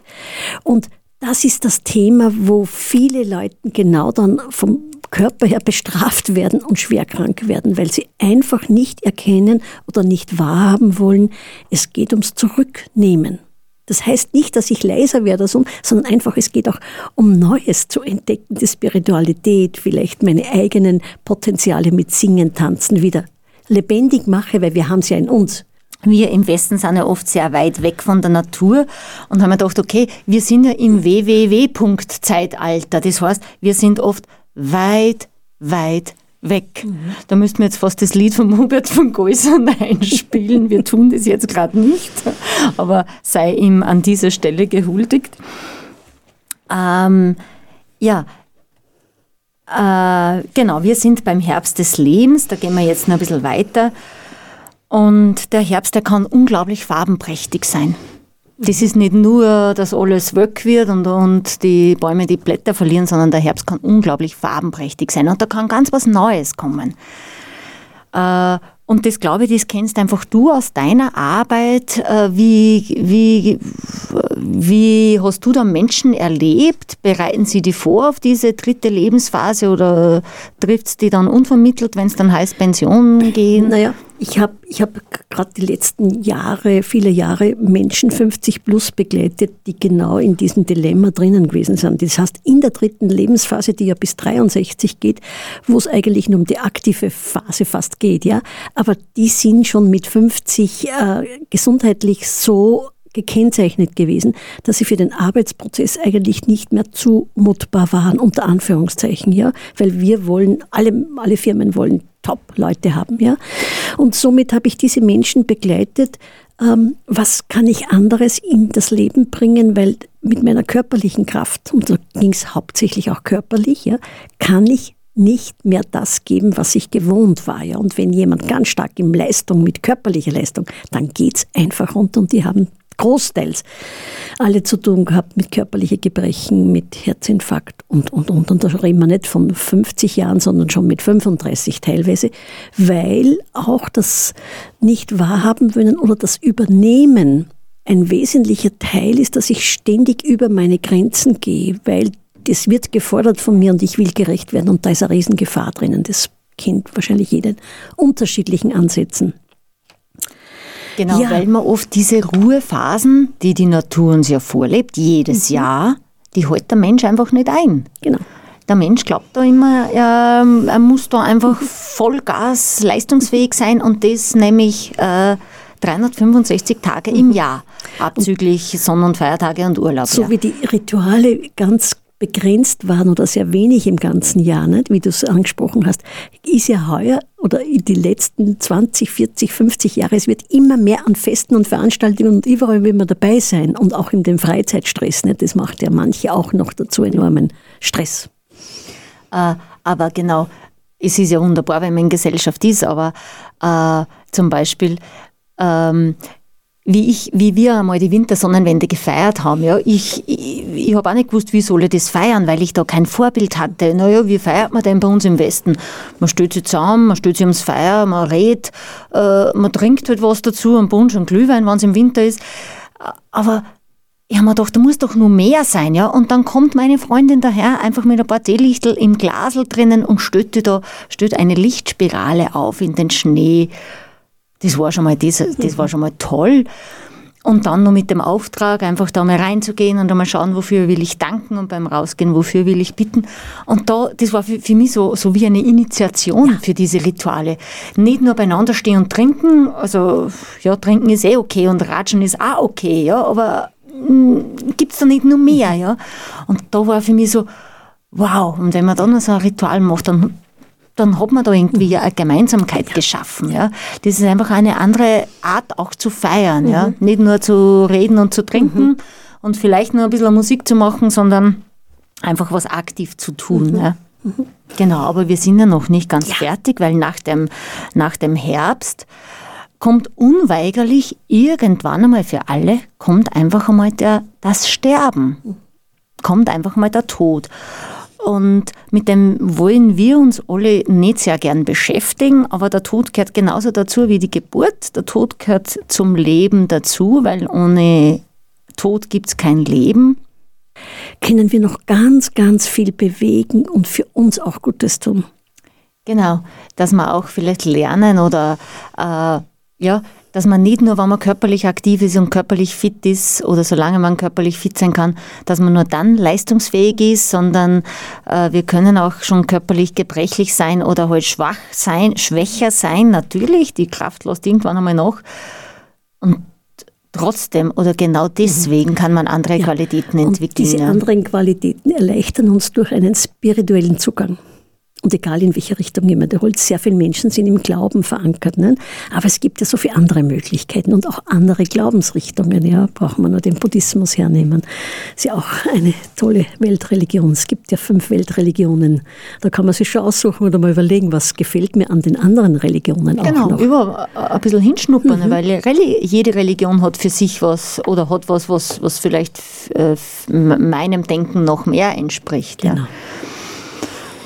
Und das ist das Thema, wo viele Leute genau dann vom Körper her bestraft werden und schwerkrank werden, weil sie einfach nicht erkennen oder nicht wahrhaben wollen, es geht ums Zurücknehmen. Das heißt nicht, dass ich leiser werde, sondern einfach, es geht auch um Neues zu entdecken, die Spiritualität, vielleicht meine eigenen Potenziale mit Singen, Tanzen wieder lebendig mache, weil wir haben es ja in uns. Wir im Westen sind ja oft sehr weit weg von der Natur und haben gedacht, okay, wir sind ja im www-Zeitalter. Das heißt, wir sind oft weit, weit weg. Mhm. Da müssten wir jetzt fast das Lied von Hubert von Geusern einspielen. Wir tun das jetzt gerade nicht, aber sei ihm an dieser Stelle gehuldigt. Ähm, ja, äh, genau, wir sind beim Herbst des Lebens, da gehen wir jetzt noch ein bisschen weiter. Und der Herbst, der kann unglaublich farbenprächtig sein. Das ist nicht nur, dass alles weg wird und, und die Bäume die Blätter verlieren, sondern der Herbst kann unglaublich farbenprächtig sein und da kann ganz was Neues kommen. Äh, und das glaube ich, das kennst einfach du aus deiner Arbeit. Äh, wie, wie, wie hast du da Menschen erlebt? Bereiten sie die vor auf diese dritte Lebensphase oder trifft es die dann unvermittelt, wenn es dann heißt Pension gehen? Naja, ich habe ich hab gerade die letzten Jahre, viele Jahre Menschen 50 plus begleitet, die genau in diesem Dilemma drinnen gewesen sind. Das heißt, in der dritten Lebensphase, die ja bis 63 geht, wo es eigentlich nur um die aktive Phase fast geht, ja, aber die sind schon mit 50 äh, gesundheitlich so gekennzeichnet gewesen, dass sie für den Arbeitsprozess eigentlich nicht mehr zumutbar waren, unter Anführungszeichen, ja, weil wir wollen, alle, alle Firmen wollen Top-Leute haben, ja. Und somit habe ich diese Menschen begleitet, ähm, was kann ich anderes in das Leben bringen, weil mit meiner körperlichen Kraft, und da ging es hauptsächlich auch körperlich, ja, kann ich nicht mehr das geben, was ich gewohnt war. Ja. Und wenn jemand ganz stark in Leistung, mit körperlicher Leistung, dann geht es einfach runter und die haben großteils alle zu tun gehabt mit körperlichen Gebrechen, mit Herzinfarkt und, und, und. Und da reden wir nicht von 50 Jahren, sondern schon mit 35 teilweise, weil auch das nicht wahrhaben wollen oder das Übernehmen ein wesentlicher Teil ist, dass ich ständig über meine Grenzen gehe, weil das wird gefordert von mir und ich will gerecht werden und da ist eine Riesengefahr drinnen. Das kennt wahrscheinlich jeden unterschiedlichen Ansätzen. Genau, ja. weil man oft diese Ruhephasen, die die Natur uns ja vorlebt, jedes mhm. Jahr, die hält der Mensch einfach nicht ein. Genau. Der Mensch glaubt da immer, er, er muss da einfach Vollgas leistungsfähig sein und das nämlich äh, 365 Tage im mhm. Jahr, abzüglich Sonn- und Feiertage und Urlaub. So ja. wie die Rituale ganz begrenzt waren oder sehr wenig im ganzen Jahr, nicht? wie du es angesprochen hast, ist ja heuer oder in die letzten 20, 40, 50 Jahre, es wird immer mehr an Festen und Veranstaltungen und überall will man dabei sein und auch in dem Freizeitstress. Nicht? Das macht ja manche auch noch dazu enormen Stress. Äh, aber genau, es ist ja wunderbar, wenn man in Gesellschaft ist, aber äh, zum Beispiel ähm, wie, ich, wie wir einmal die Wintersonnenwende gefeiert haben. Ja, ich ich, ich habe auch nicht gewusst, wie soll ich das feiern, weil ich da kein Vorbild hatte. Naja, wie feiert man denn bei uns im Westen? Man stellt sich zusammen, man stellt sich ums Feuer, man redet, äh, man trinkt halt was dazu, einen Punsch und Glühwein, wenn es im Winter ist. Aber ich habe mir gedacht, da muss doch nur mehr sein, ja. Und dann kommt meine Freundin daher, einfach mit ein paar Teelichtel im Glasel drinnen und stellt da, stellt eine Lichtspirale auf in den Schnee. Das war schon mal, das, das war schon mal toll. Und dann noch mit dem Auftrag, einfach da mal reinzugehen und einmal schauen, wofür will ich danken und beim Rausgehen, wofür will ich bitten. Und da, das war für, für mich so, so wie eine Initiation ja. für diese Rituale. Nicht nur beieinander stehen und trinken, also ja, trinken ist eh okay und ratschen ist auch okay, ja, aber hm, gibt es da nicht nur mehr, ja. Und da war für mich so, wow, und wenn man dann so ein Ritual macht, dann dann hat man da irgendwie eine Gemeinsamkeit geschaffen. Ja. Das ist einfach eine andere Art auch zu feiern. Mhm. Ja. Nicht nur zu reden und zu trinken mhm. und vielleicht nur ein bisschen Musik zu machen, sondern einfach was aktiv zu tun. Mhm. Ja. Mhm. Genau, aber wir sind ja noch nicht ganz ja. fertig, weil nach dem, nach dem Herbst kommt unweigerlich irgendwann einmal für alle, kommt einfach einmal der, das Sterben. Mhm. Kommt einfach mal der Tod. Und mit dem wollen wir uns alle nicht sehr gern beschäftigen, aber der Tod gehört genauso dazu wie die Geburt. Der Tod gehört zum Leben dazu, weil ohne Tod gibt es kein Leben. Können wir noch ganz, ganz viel bewegen und für uns auch Gutes tun. Genau, dass wir auch vielleicht lernen oder äh, ja, dass man nicht nur, wenn man körperlich aktiv ist und körperlich fit ist oder solange man körperlich fit sein kann, dass man nur dann leistungsfähig ist, sondern äh, wir können auch schon körperlich gebrechlich sein oder halt schwach sein, schwächer sein, natürlich, die Kraft lässt irgendwann einmal nach. Und trotzdem oder genau deswegen kann man andere ja. Qualitäten entwickeln. Und diese ja. anderen Qualitäten erleichtern uns durch einen spirituellen Zugang. Und egal in welche Richtung jemand holt, sehr viele Menschen sind im Glauben verankert. Ne? Aber es gibt ja so viele andere Möglichkeiten und auch andere Glaubensrichtungen. Ja, brauchen wir nur den Buddhismus hernehmen. Ist ja auch eine tolle Weltreligion. Es gibt ja fünf Weltreligionen. Da kann man sich schon aussuchen oder mal überlegen, was gefällt mir an den anderen Religionen genau, auch noch. über ein bisschen hinschnuppern, mhm. weil jede Religion hat für sich was oder hat was, was, was vielleicht äh, meinem Denken noch mehr entspricht. Genau. Ja.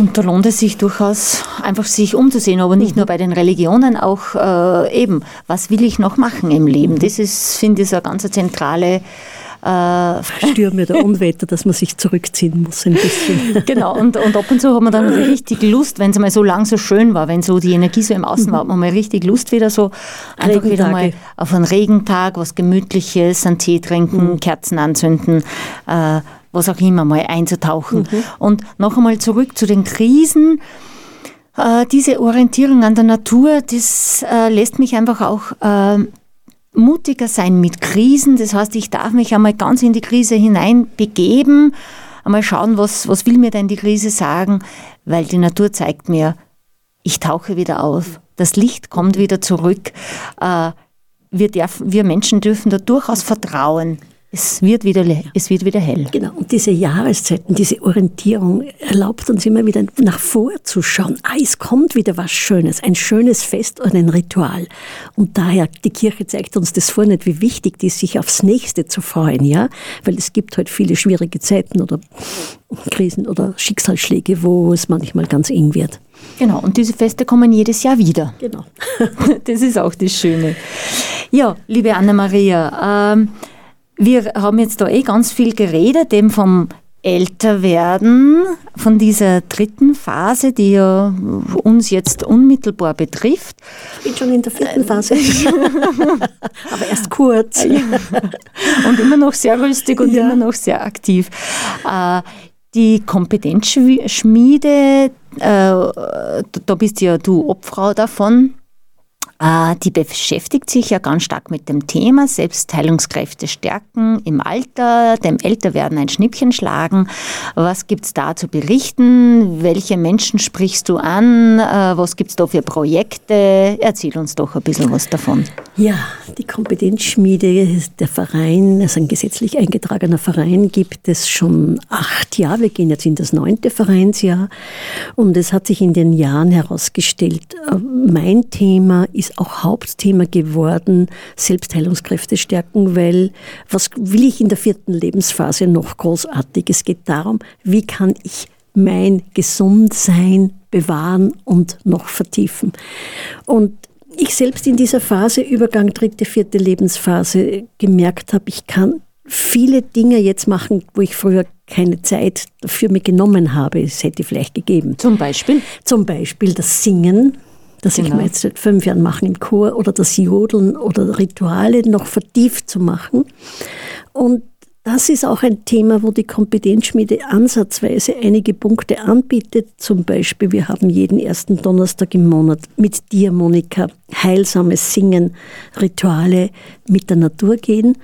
Und da lohnt es sich durchaus, einfach sich umzusehen, aber nicht mhm. nur bei den Religionen, auch äh, eben, was will ich noch machen im Leben? Mhm. Das ist, finde ich, so eine ganz zentrale äh, Stürme oder Unwetter, dass man sich zurückziehen muss ein bisschen. Genau, und, und ab und zu hat man dann richtig Lust, wenn es mal so lang so schön war, wenn so die Energie so im Außen mhm. war, hat man mal richtig Lust wieder so einfach wieder mal auf einen Regentag, was Gemütliches, einen Tee trinken, mhm. Kerzen anzünden, äh, was auch immer mal einzutauchen. Mhm. Und noch einmal zurück zu den Krisen. Äh, diese Orientierung an der Natur, das äh, lässt mich einfach auch äh, mutiger sein mit Krisen. Das heißt, ich darf mich einmal ganz in die Krise hinein begeben, einmal schauen, was, was will mir denn die Krise sagen, weil die Natur zeigt mir, ich tauche wieder auf. Das Licht kommt wieder zurück. Äh, wir, dürfen, wir Menschen dürfen da durchaus vertrauen. Es wird, wieder, es wird wieder hell. Genau, und diese Jahreszeiten, diese Orientierung erlaubt uns immer wieder nach vorzuschauen. Ah, es kommt wieder was Schönes, ein schönes Fest oder ein Ritual. Und daher, die Kirche zeigt uns das vor nicht, wie wichtig es ist, sich aufs Nächste zu freuen, ja? Weil es gibt halt viele schwierige Zeiten oder Krisen oder Schicksalsschläge, wo es manchmal ganz eng wird. Genau, und diese Feste kommen jedes Jahr wieder. Genau. das ist auch das Schöne. Ja, liebe Anna-Maria, ähm, wir haben jetzt da eh ganz viel geredet, eben vom Älterwerden, von dieser dritten Phase, die ja uns jetzt unmittelbar betrifft. Ich bin schon in der vierten Phase. Aber erst kurz. Und immer noch sehr rüstig und ja. immer noch sehr aktiv. Äh, die Kompetenzschmiede, äh, da bist ja du Obfrau davon. Äh, die beschäftigt sich ja ganz stark mit dem Thema Selbstheilungskräfte stärken im Alter, dem Älterwerden ein Schnippchen schlagen. Was gibt es da zu berichten? Welche Menschen sprichst du an? Äh, was gibt es da für Projekte? Erzähl uns doch ein bisschen was davon. Ja, die Kompetenzschmiede, der Verein, also ein gesetzlich eingetragener Verein, gibt es schon acht Jahre. Wir gehen jetzt in das neunte Vereinsjahr. Und es hat sich in den Jahren herausgestellt, äh, mein Thema ist auch Hauptthema geworden, Selbstheilungskräfte stärken, weil was will ich in der vierten Lebensphase noch großartig? Es geht darum, wie kann ich mein Gesundsein bewahren und noch vertiefen. Und ich selbst in dieser Phase, Übergang dritte, vierte Lebensphase, gemerkt habe, ich kann viele Dinge jetzt machen, wo ich früher keine Zeit dafür mir genommen habe. Es hätte vielleicht gegeben. Zum Beispiel? Zum Beispiel das Singen das genau. ich mir jetzt seit fünf Jahren mache im Chor oder das Jodeln oder Rituale noch vertieft zu machen. Und das ist auch ein Thema, wo die Kompetenzschmiede ansatzweise einige Punkte anbietet. Zum Beispiel, wir haben jeden ersten Donnerstag im Monat mit dir, Monika, heilsames Singen, Rituale mit der Natur gehen.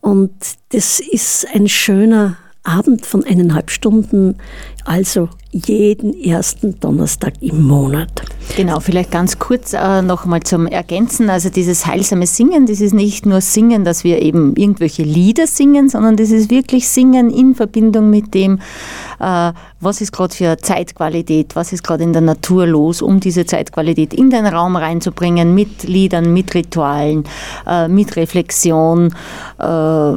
Und das ist ein schöner Abend von eineinhalb Stunden, also jeden ersten Donnerstag im Monat. Genau, vielleicht ganz kurz äh, noch mal zum Ergänzen. Also dieses heilsame Singen, das ist nicht nur Singen, dass wir eben irgendwelche Lieder singen, sondern das ist wirklich Singen in Verbindung mit dem, äh, was ist gerade für Zeitqualität, was ist gerade in der Natur los, um diese Zeitqualität in den Raum reinzubringen, mit Liedern, mit Ritualen, äh, mit Reflexion, äh,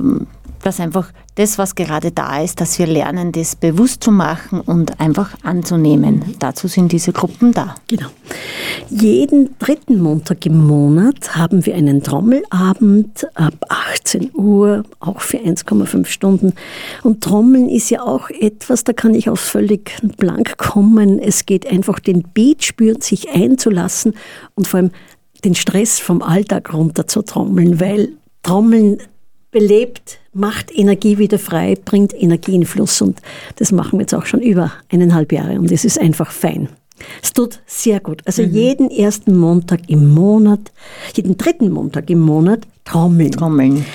dass einfach das, was gerade da ist, dass wir lernen, das bewusst zu machen und einfach anzunehmen. Dazu sind diese Gruppen da. Genau. Jeden dritten Montag im Monat haben wir einen Trommelabend ab 18 Uhr, auch für 1,5 Stunden. Und Trommeln ist ja auch etwas, da kann ich aus völlig blank kommen. Es geht einfach den Beat spüren, sich einzulassen und vor allem den Stress vom Alltag runter zu trommeln, weil Trommeln belebt, macht Energie wieder frei, bringt Energie in Fluss und das machen wir jetzt auch schon über eineinhalb Jahre und es ist einfach fein. Es tut sehr gut. Also mhm. jeden ersten Montag im Monat, jeden dritten Montag im Monat trommeln. Trommeln.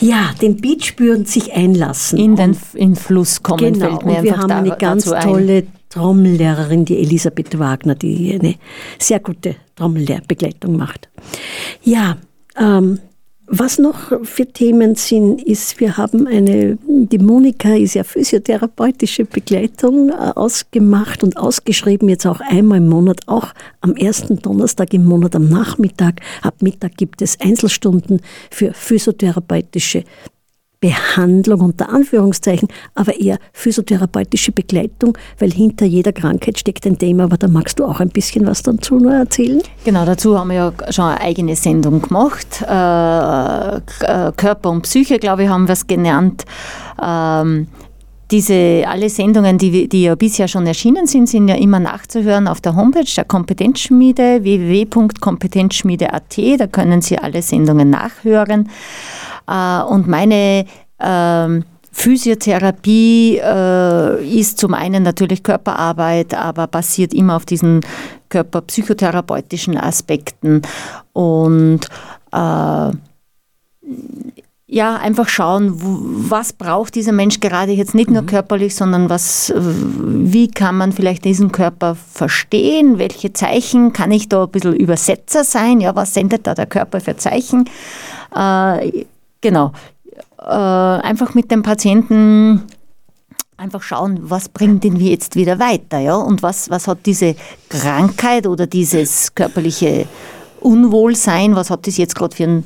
Ja, den Beat spüren, sich einlassen. In den in Fluss kommen. Genau, und wir haben eine ganz tolle Trommellehrerin, die Elisabeth Wagner, die eine sehr gute Trommellerbegleitung macht. Ja, ähm, was noch für Themen sind, ist, wir haben eine, die Monika ist ja physiotherapeutische Begleitung äh, ausgemacht und ausgeschrieben, jetzt auch einmal im Monat, auch am ersten Donnerstag im Monat am Nachmittag. Ab Mittag gibt es Einzelstunden für physiotherapeutische Behandlung unter Anführungszeichen, aber eher physiotherapeutische Begleitung, weil hinter jeder Krankheit steckt ein Thema, aber da magst du auch ein bisschen was dazu nur erzählen? Genau, dazu haben wir ja schon eine eigene Sendung gemacht. Äh, äh Körper und Psyche, glaube ich, haben wir es genannt. Ähm, diese alle Sendungen, die, die ja bisher schon erschienen sind, sind ja immer nachzuhören auf der Homepage der Kompetenzschmiede www.kompetenzschmiede.at. Da können Sie alle Sendungen nachhören. Äh, und meine ähm, Physiotherapie äh, ist zum einen natürlich Körperarbeit, aber basiert immer auf diesen körperpsychotherapeutischen Aspekten und äh, ja, einfach schauen, was braucht dieser Mensch gerade jetzt nicht nur mhm. körperlich, sondern was, wie kann man vielleicht diesen Körper verstehen? Welche Zeichen kann ich da ein bisschen Übersetzer sein? Ja, was sendet da der Körper für Zeichen? Äh, Genau. Äh, einfach mit dem Patienten einfach schauen, was bringt ihn jetzt wieder weiter, ja? Und was, was hat diese Krankheit oder dieses körperliche Unwohlsein, was hat das jetzt gerade für einen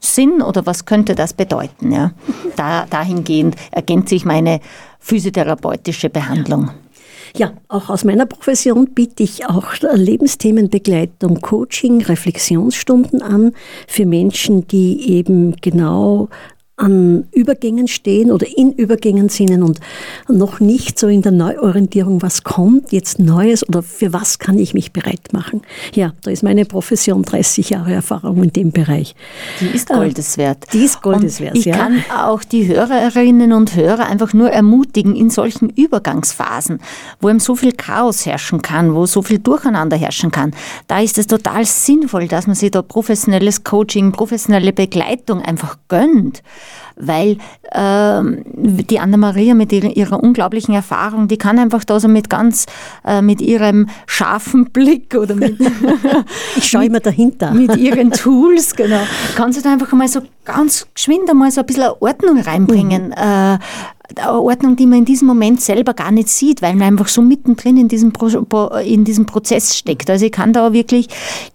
Sinn oder was könnte das bedeuten, ja? Da, dahingehend ergänzt sich meine physiotherapeutische Behandlung. Ja, auch aus meiner Profession biete ich auch Lebensthemenbegleitung, Coaching, Reflexionsstunden an für Menschen, die eben genau an Übergängen stehen oder in Übergängen sind und noch nicht so in der Neuorientierung, was kommt jetzt Neues oder für was kann ich mich bereit machen. Ja, da ist meine Profession 30 Jahre Erfahrung in dem Bereich. Die ist goldeswert. Die ist goldeswert, und ich ja. kann auch die Hörerinnen und Hörer einfach nur ermutigen, in solchen Übergangsphasen, wo eben so viel Chaos herrschen kann, wo so viel Durcheinander herrschen kann, da ist es total sinnvoll, dass man sich da professionelles Coaching, professionelle Begleitung einfach gönnt weil ähm, die Anna-Maria mit ihrer, ihrer, unglaublichen Erfahrung, die kann einfach da so mit ganz, äh, mit ihrem scharfen Blick oder mit, ich schaue immer dahinter. Mit ihren Tools, genau, kann sie da einfach mal so ganz geschwind einmal so ein bisschen Ordnung reinbringen. Mhm. Äh, Ordnung, die man in diesem Moment selber gar nicht sieht, weil man einfach so mittendrin in diesem, Pro in diesem Prozess steckt. Also ich kann da wirklich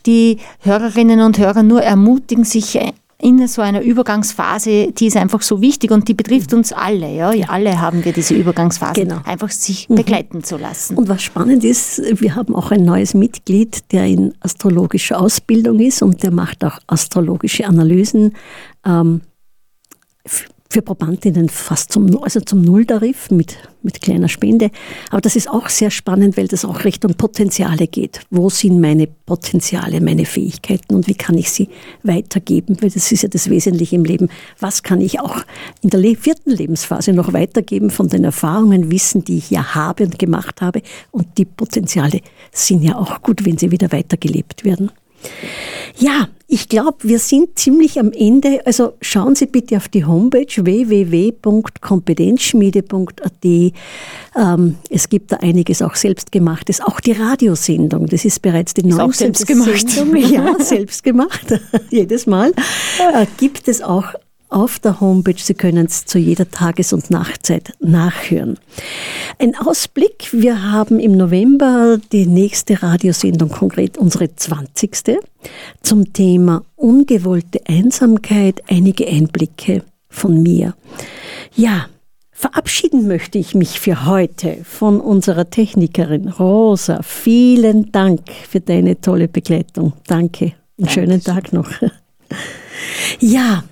die Hörerinnen und Hörer nur ermutigen, sich in so einer Übergangsphase, die ist einfach so wichtig und die betrifft uns alle. Ja? ja. Alle haben wir diese Übergangsphase, genau. einfach sich mhm. begleiten zu lassen. Und was spannend ist, wir haben auch ein neues Mitglied, der in astrologischer Ausbildung ist und der macht auch astrologische Analysen. Ähm, für Probandinnen fast zum, also zum Nulltarif mit, mit kleiner Spende. Aber das ist auch sehr spannend, weil das auch Richtung Potenziale geht. Wo sind meine Potenziale, meine Fähigkeiten und wie kann ich sie weitergeben? Weil das ist ja das Wesentliche im Leben. Was kann ich auch in der vierten Lebensphase noch weitergeben von den Erfahrungen, Wissen, die ich ja habe und gemacht habe? Und die Potenziale sind ja auch gut, wenn sie wieder weitergelebt werden. Ja, ich glaube, wir sind ziemlich am Ende. Also schauen Sie bitte auf die Homepage www.kompetenzschmiede.at. Ähm, es gibt da einiges auch selbstgemachtes. Auch die Radiosendung, das ist bereits die neue Sendung. Ja, selbst gemacht. Jedes Mal. Äh, gibt es auch auf der Homepage. Sie können es zu jeder Tages- und Nachtzeit nachhören. Ein Ausblick. Wir haben im November die nächste Radiosendung, konkret unsere 20. zum Thema ungewollte Einsamkeit. Einige Einblicke von mir. Ja, Verabschieden möchte ich mich für heute von unserer Technikerin Rosa. Vielen Dank für deine tolle Begleitung. Danke. Einen schönen Tag noch. Ja,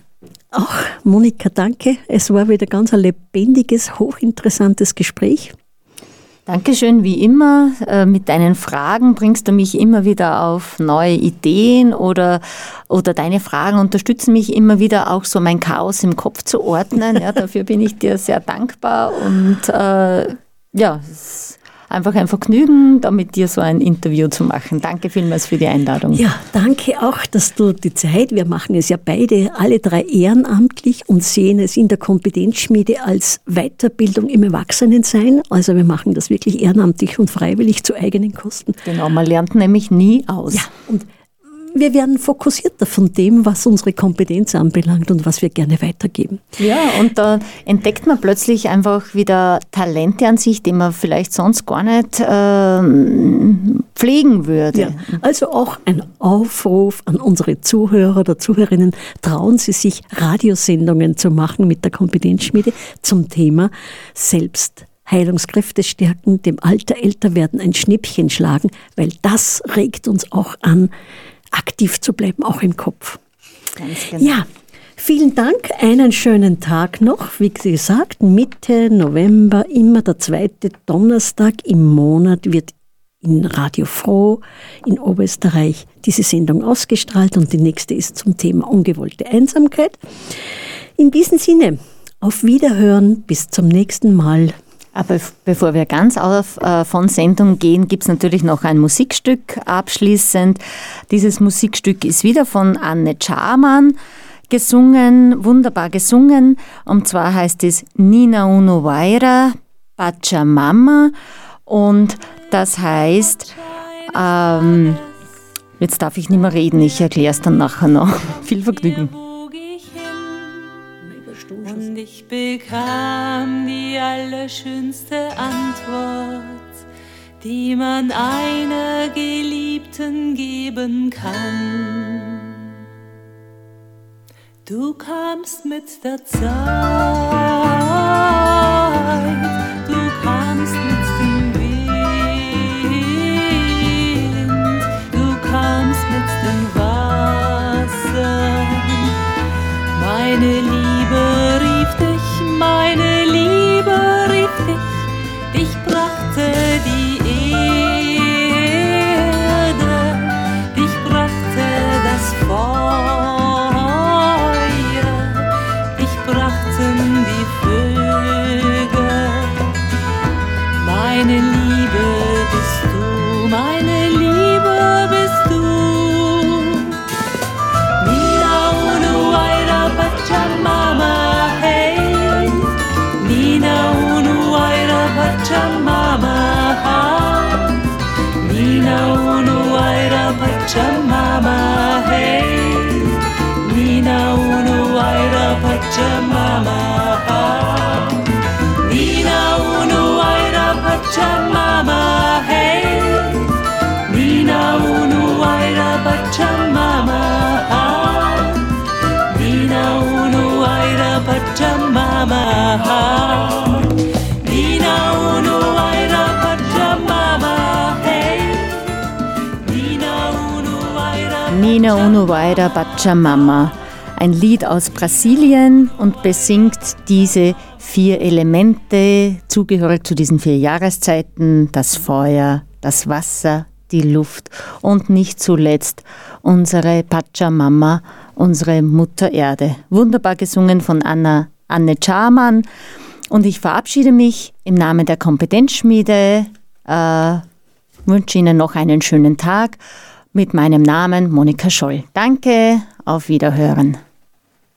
Ach, Monika, danke. Es war wieder ganz ein lebendiges, hochinteressantes Gespräch. Dankeschön, wie immer. Äh, mit deinen Fragen bringst du mich immer wieder auf neue Ideen oder, oder deine Fragen unterstützen mich immer wieder auch so mein Chaos im Kopf zu ordnen. Ja, dafür bin ich dir sehr dankbar und äh, ja, es einfach ein Vergnügen, da mit dir so ein Interview zu machen. Danke vielmals für die Einladung. Ja, danke auch, dass du die Zeit, wir machen es ja beide, alle drei ehrenamtlich und sehen es in der Kompetenzschmiede als Weiterbildung im Erwachsenensein. Also wir machen das wirklich ehrenamtlich und freiwillig zu eigenen Kosten. Genau, man lernt nämlich nie aus. Ja, und wir werden fokussierter von dem, was unsere Kompetenz anbelangt und was wir gerne weitergeben. Ja, und da entdeckt man plötzlich einfach wieder Talente an sich, die man vielleicht sonst gar nicht äh, pflegen würde. Ja, also auch ein Aufruf an unsere Zuhörer oder Zuhörerinnen, trauen Sie sich, Radiosendungen zu machen mit der Kompetenzschmiede zum Thema Selbst. Heilungskräfte stärken, dem Alter älter werden ein Schnippchen schlagen, weil das regt uns auch an, aktiv zu bleiben, auch im Kopf. Ganz genau. Ja, vielen Dank. Einen schönen Tag noch. Wie gesagt, Mitte November, immer der zweite Donnerstag im Monat wird in Radio Froh in Oberösterreich diese Sendung ausgestrahlt und die nächste ist zum Thema ungewollte Einsamkeit. In diesem Sinne, auf Wiederhören, bis zum nächsten Mal. Aber bevor wir ganz auf, äh, von Sendung gehen, gibt es natürlich noch ein Musikstück abschließend. Dieses Musikstück ist wieder von Anne Charman gesungen, wunderbar gesungen. Und zwar heißt es Nina Uno Vaira Pachamama. Und das heißt, ähm, jetzt darf ich nicht mehr reden, ich erkläre es dann nachher noch. Viel Vergnügen. Und ich bekam die allerschönste Antwort, die man einer Geliebten geben kann. Du kamst mit der Zeit, du kamst mit Nina Unuwaira Pachamama, ein Lied aus Brasilien und besingt diese vier Elemente, zugehörig zu diesen vier Jahreszeiten, das Feuer, das Wasser, die Luft und nicht zuletzt unsere Pachamama, unsere Mutter Erde. Wunderbar gesungen von Anna Anne Charman. Und ich verabschiede mich im Namen der Kompetenzschmiede, äh, wünsche Ihnen noch einen schönen Tag mit meinem Namen Monika Scholl. Danke, auf Wiederhören.